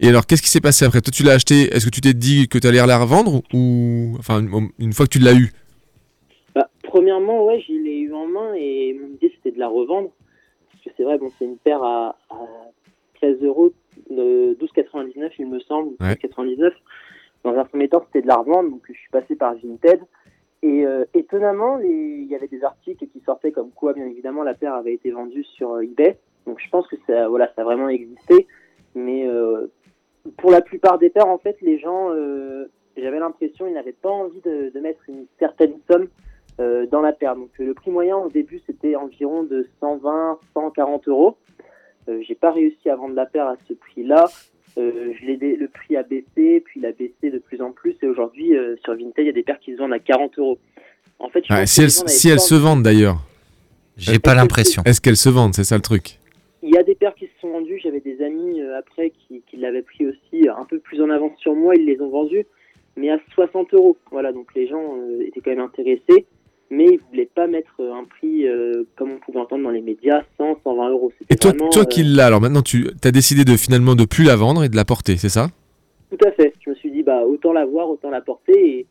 Et alors, qu'est-ce qui s'est passé après? Toi, tu l'as acheté, est-ce que tu t'es dit que tu allais la revendre ou enfin une- fois que tu l'as eu premièrement, ouais, je l'ai eu en main et mon idée c'était de la revendre. Parce que c'est vrai, bon, c'est une paire à, à 13 euros, euh, 12,99 il me semble, ou Ouais. 12,99. Dans un premier temps, c'était de la revendre, donc je suis passé par Vinted. Et euh, étonnamment, il y avait des articles qui sortaient comme quoi, bien évidemment, la paire avait été vendue sur euh, eBay. Donc je pense que ça, voilà, ça a vraiment existé. Mais euh, pour la plupart des paires, en fait, les gens, euh, j'avais l'impression, ils n'avaient pas envie de, de mettre une certaine somme euh, dans la paire. Donc le prix moyen au début, c'était environ de 120, 140 euros. Euh, J'ai pas réussi à vendre la paire à ce prix-là. Euh, je l'ai le prix a baissé, puis il a baissé de plus en plus. Et aujourd'hui, euh, sur Vinted, il y a des paires qui se vendent à 40 euros. En fait, je Ouais, pense si elles, si elles se vendent d'ailleurs. J'ai pas l'impression. Est-ce qu'elles se vendent C'est ça le truc? Il y a des paires qui se sont vendues. J'avais des amis euh, après qui, qui l'avaient pris aussi un peu plus en avance sur moi. Ils les ont vendus, mais à 60 euros. Voilà, donc les gens euh, étaient quand même intéressés, mais ils voulaient pas mettre euh, un prix euh, comme on pouvait entendre dans les médias, 100, 120 euros. Et toi, vraiment, toi euh, qui l'as, alors maintenant tu as décidé de finalement de plus la vendre et de la porter, c'est ça? Tout à fait. Je me suis dit, bah, autant la voir, autant la porter. Et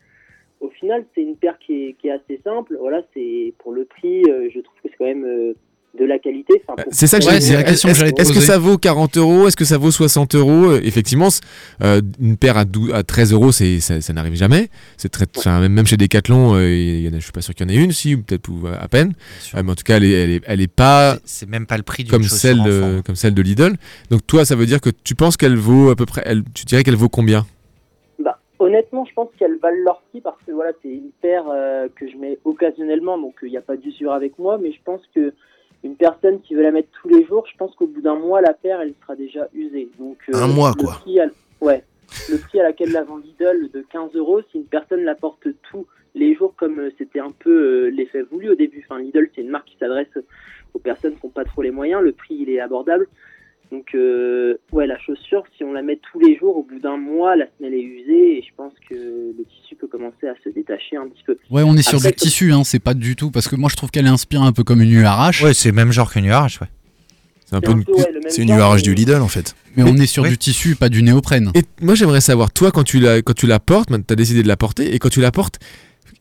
au final, c'est une paire qui est, qui est assez simple. Voilà, c'est pour le prix, je trouve que c'est quand même de la qualité. Enfin, pour- C'est ça que Ouais, dire. la question que Est-ce que ça vaut 40 euros Est-ce que ça vaut 60 euros Euh, Effectivement, euh, une paire à, 12 à 13 euros, c'est- ça, ça n'arrive jamais. C'est très, enfin, même, même chez Decathlon, euh, y en a, je suis pas sûr qu'il y en ait une, si, ou peut-être ou, à peine. Euh, mais en tout cas, elle est, elle est, elle est pas C'est même pas le prix comme celle, de, comme celle de Lidl. Donc toi, ça veut dire que tu penses qu'elle vaut à peu près, elle, tu dirais qu'elle vaut combien? Bah, honnêtement, je pense qu'elles valent leur prix parce que voilà, c'est une paire euh, que je mets occasionnellement, donc il n'y a pas d'usure avec moi, mais je pense que une personne qui veut la mettre tous les jours, je pense qu'au bout d'un mois, la paire, elle sera déjà usée. Donc, euh, Un mois, le quoi. prix à- ouais. Le prix à laquelle la vend Lidl de 15 euros, si une personne la porte tous les jours, comme euh, c'était un peu euh, l'effet voulu au début. Enfin, Lidl, c'est une marque qui s'adresse aux personnes qui n'ont pas trop les moyens. Le prix, il est abordable. Donc, euh, ouais, la chaussure, si on la met tous les jours, au bout d'un mois, la semelle est usée et je pense que le tissu peut commencer à se détacher un petit peu. Ouais, on est sur Après, du tissu, hein, c'est pas du tout. Parce que moi, je trouve qu'elle inspire un peu comme une URH. Ouais, c'est le même genre qu'une URH, ouais. C'est un peu un une- peu, ouais, le même C'est une genre, URH du Lidl en fait. Mais on est sur Ouais. du tissu, pas du néoprène. Et moi, j'aimerais savoir, toi, quand tu la, quand tu la portes, tu as décidé de la porter, et quand tu la portes,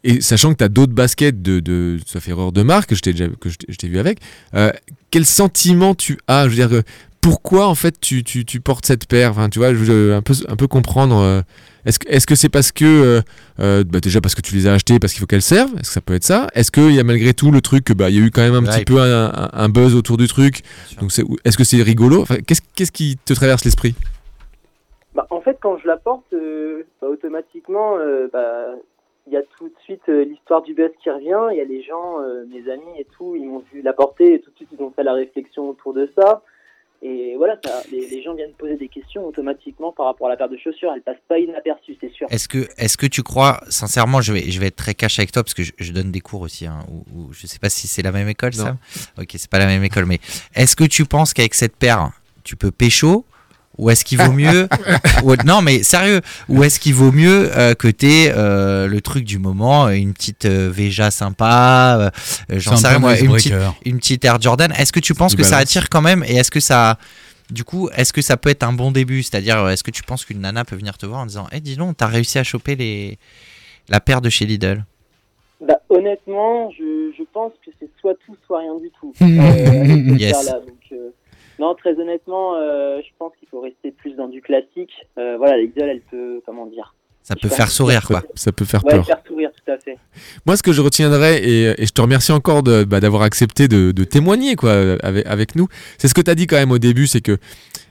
et sachant que tu as d'autres baskets de, de, sauf erreur de marque, que je t'ai déjà que je t'ai- je t'ai vu avec, euh, quel sentiment tu as? Je veux dire, euh, pourquoi en fait tu, tu, tu portes cette paire? Enfin, Tu vois, je veux un peu, un peu comprendre. euh, est-ce que est-ce que c'est parce que, euh, euh, bah, déjà parce que tu les as achetées, parce qu'il faut qu'elles servent? Est-ce que ça peut être ça? Est-ce qu'il y a malgré tout le truc, que, bah, il y a eu quand même un petit peu un, buzz autour du truc? Donc, c'est- est-ce que c'est rigolo? Enfin, qu'est-ce, qu'est-ce qui te traverse l'esprit? Bah, en fait, quand je la porte, euh, bah, automatiquement, euh, bah, il y a tout de suite euh, l'histoire du buzz qui revient. Il y a les gens, euh, mes amis et tout, ils m'ont vu la porter et tout de suite ils ont fait la réflexion autour de ça. Et voilà, ça, les, les gens viennent poser des questions automatiquement par rapport à la paire de chaussures. Elle passe pas inaperçue, c'est sûr. Est-ce que, est-ce que tu crois, sincèrement, je vais, je vais être très cash avec toi parce que je, je donne des cours aussi, hein, ou, ou je sais pas si c'est la même école, Non. Sam? Ok, c'est pas la même école, mais est-ce que tu penses qu'avec cette paire, tu peux pécho ou est-ce qu'il vaut mieux [laughs] ou- Non, mais sérieux, ou est-ce qu'il vaut mieux euh, que t'aies euh, le truc du moment, une petite euh, Veja sympa, j'en sais rien, moi, une petite, icebreaker. une petite Air Jordan. Est-ce que tu penses du que ça attire quand même et est-ce que ça du coup, est-ce que ça peut être un bon début? C'est-à-dire, est-ce que tu penses qu'une nana peut venir te voir en disant Eh, dis donc, t'as réussi à choper les... la paire de chez Lidl? Bah, honnêtement, je, je pense que c'est soit tout, soit rien du tout. [laughs] Euh, Yes. Donc, euh, non, très honnêtement, euh, je pense qu'il faut rester plus dans du classique. Euh, voilà, l'idole, elle peut, comment dire Ça peut faire sourire, quoi. Ça peut faire Ouais, peur. faire sourire, tout à fait. Moi, ce que je retiendrai, et, et je te remercie encore bah, d'avoir accepté de, de témoigner quoi, avec, avec nous, c'est ce que tu as dit quand même au début, c'est que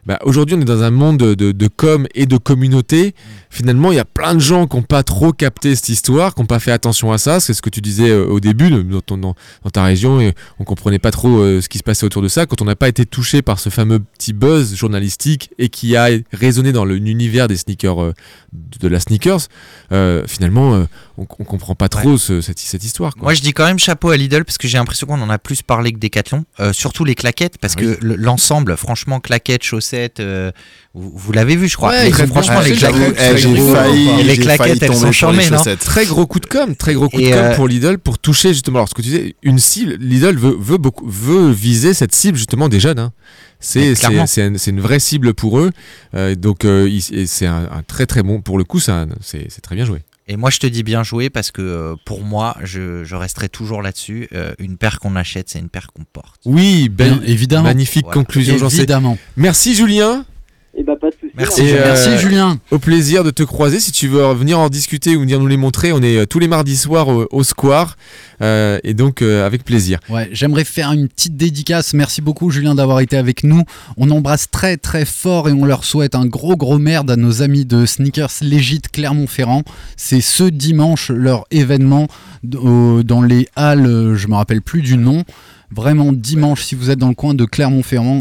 bah, aujourd'hui on est dans un monde de, com et de communauté. Finalement, il y a plein de gens qui n'ont pas trop capté cette histoire, qui n'ont pas fait attention à ça. C'est ce que tu disais euh, au début dans, ta région, et on comprenait pas trop euh, ce qui se passait autour de ça. Quand on n'a pas été touché par ce fameux petit buzz journalistique et qui a résonné dans l'univers des sneakers, euh, de la sneakers, finalement, on, on comprend pas trop ce- cette, cette histoire. Quoi. Moi, je dis quand même chapeau à Lidl parce que j'ai l'impression qu'on en a plus parlé que Decathlon. Euh, surtout les claquettes, parce Ah que le- l'ensemble, franchement, claquettes, chaussettes, euh, vous, vous l'avez vu, je crois. Ouais, Les- franchement, bien les claquettes. Eh, failli, les claquettes, elles sont charmées, non chaussettes. Très gros coup de com, très gros coup Et de com euh, pour Lidl pour toucher justement. Alors ce que tu disais, une cible, Lidl veut, veut, beaucoup, veut viser cette cible justement des jeunes. hein. C'est une vraie cible pour eux. Euh, donc euh, c'est un, un très très bon pour le coup. c'est très bien joué. Et moi, je te dis bien joué parce que euh, pour moi, je, je resterai toujours là-dessus. Euh, une paire qu'on achète, c'est une paire qu'on porte. Oui, ben, Bien évidemment. magnifique Voilà. conclusion. j'en sais. Évidemment. Merci Julien. Et bah, pas de soucis. Merci, Et, Julien. Merci Julien. Au plaisir de te croiser. Si tu veux venir en discuter ou venir nous les montrer, on est euh, tous les mardis soirs au, au Square. Euh, et donc, euh, avec plaisir. Ouais, j'aimerais faire une petite dédicace. Merci beaucoup Julien d'avoir été avec nous. On embrasse très très fort et on leur souhaite un gros gros merde à nos amis de Sneakers Legit Clermont-Ferrand. C'est ce dimanche leur événement dans les halles, euh, je me rappelle plus du nom. Vraiment dimanche si vous êtes dans le coin de Clermont-Ferrand,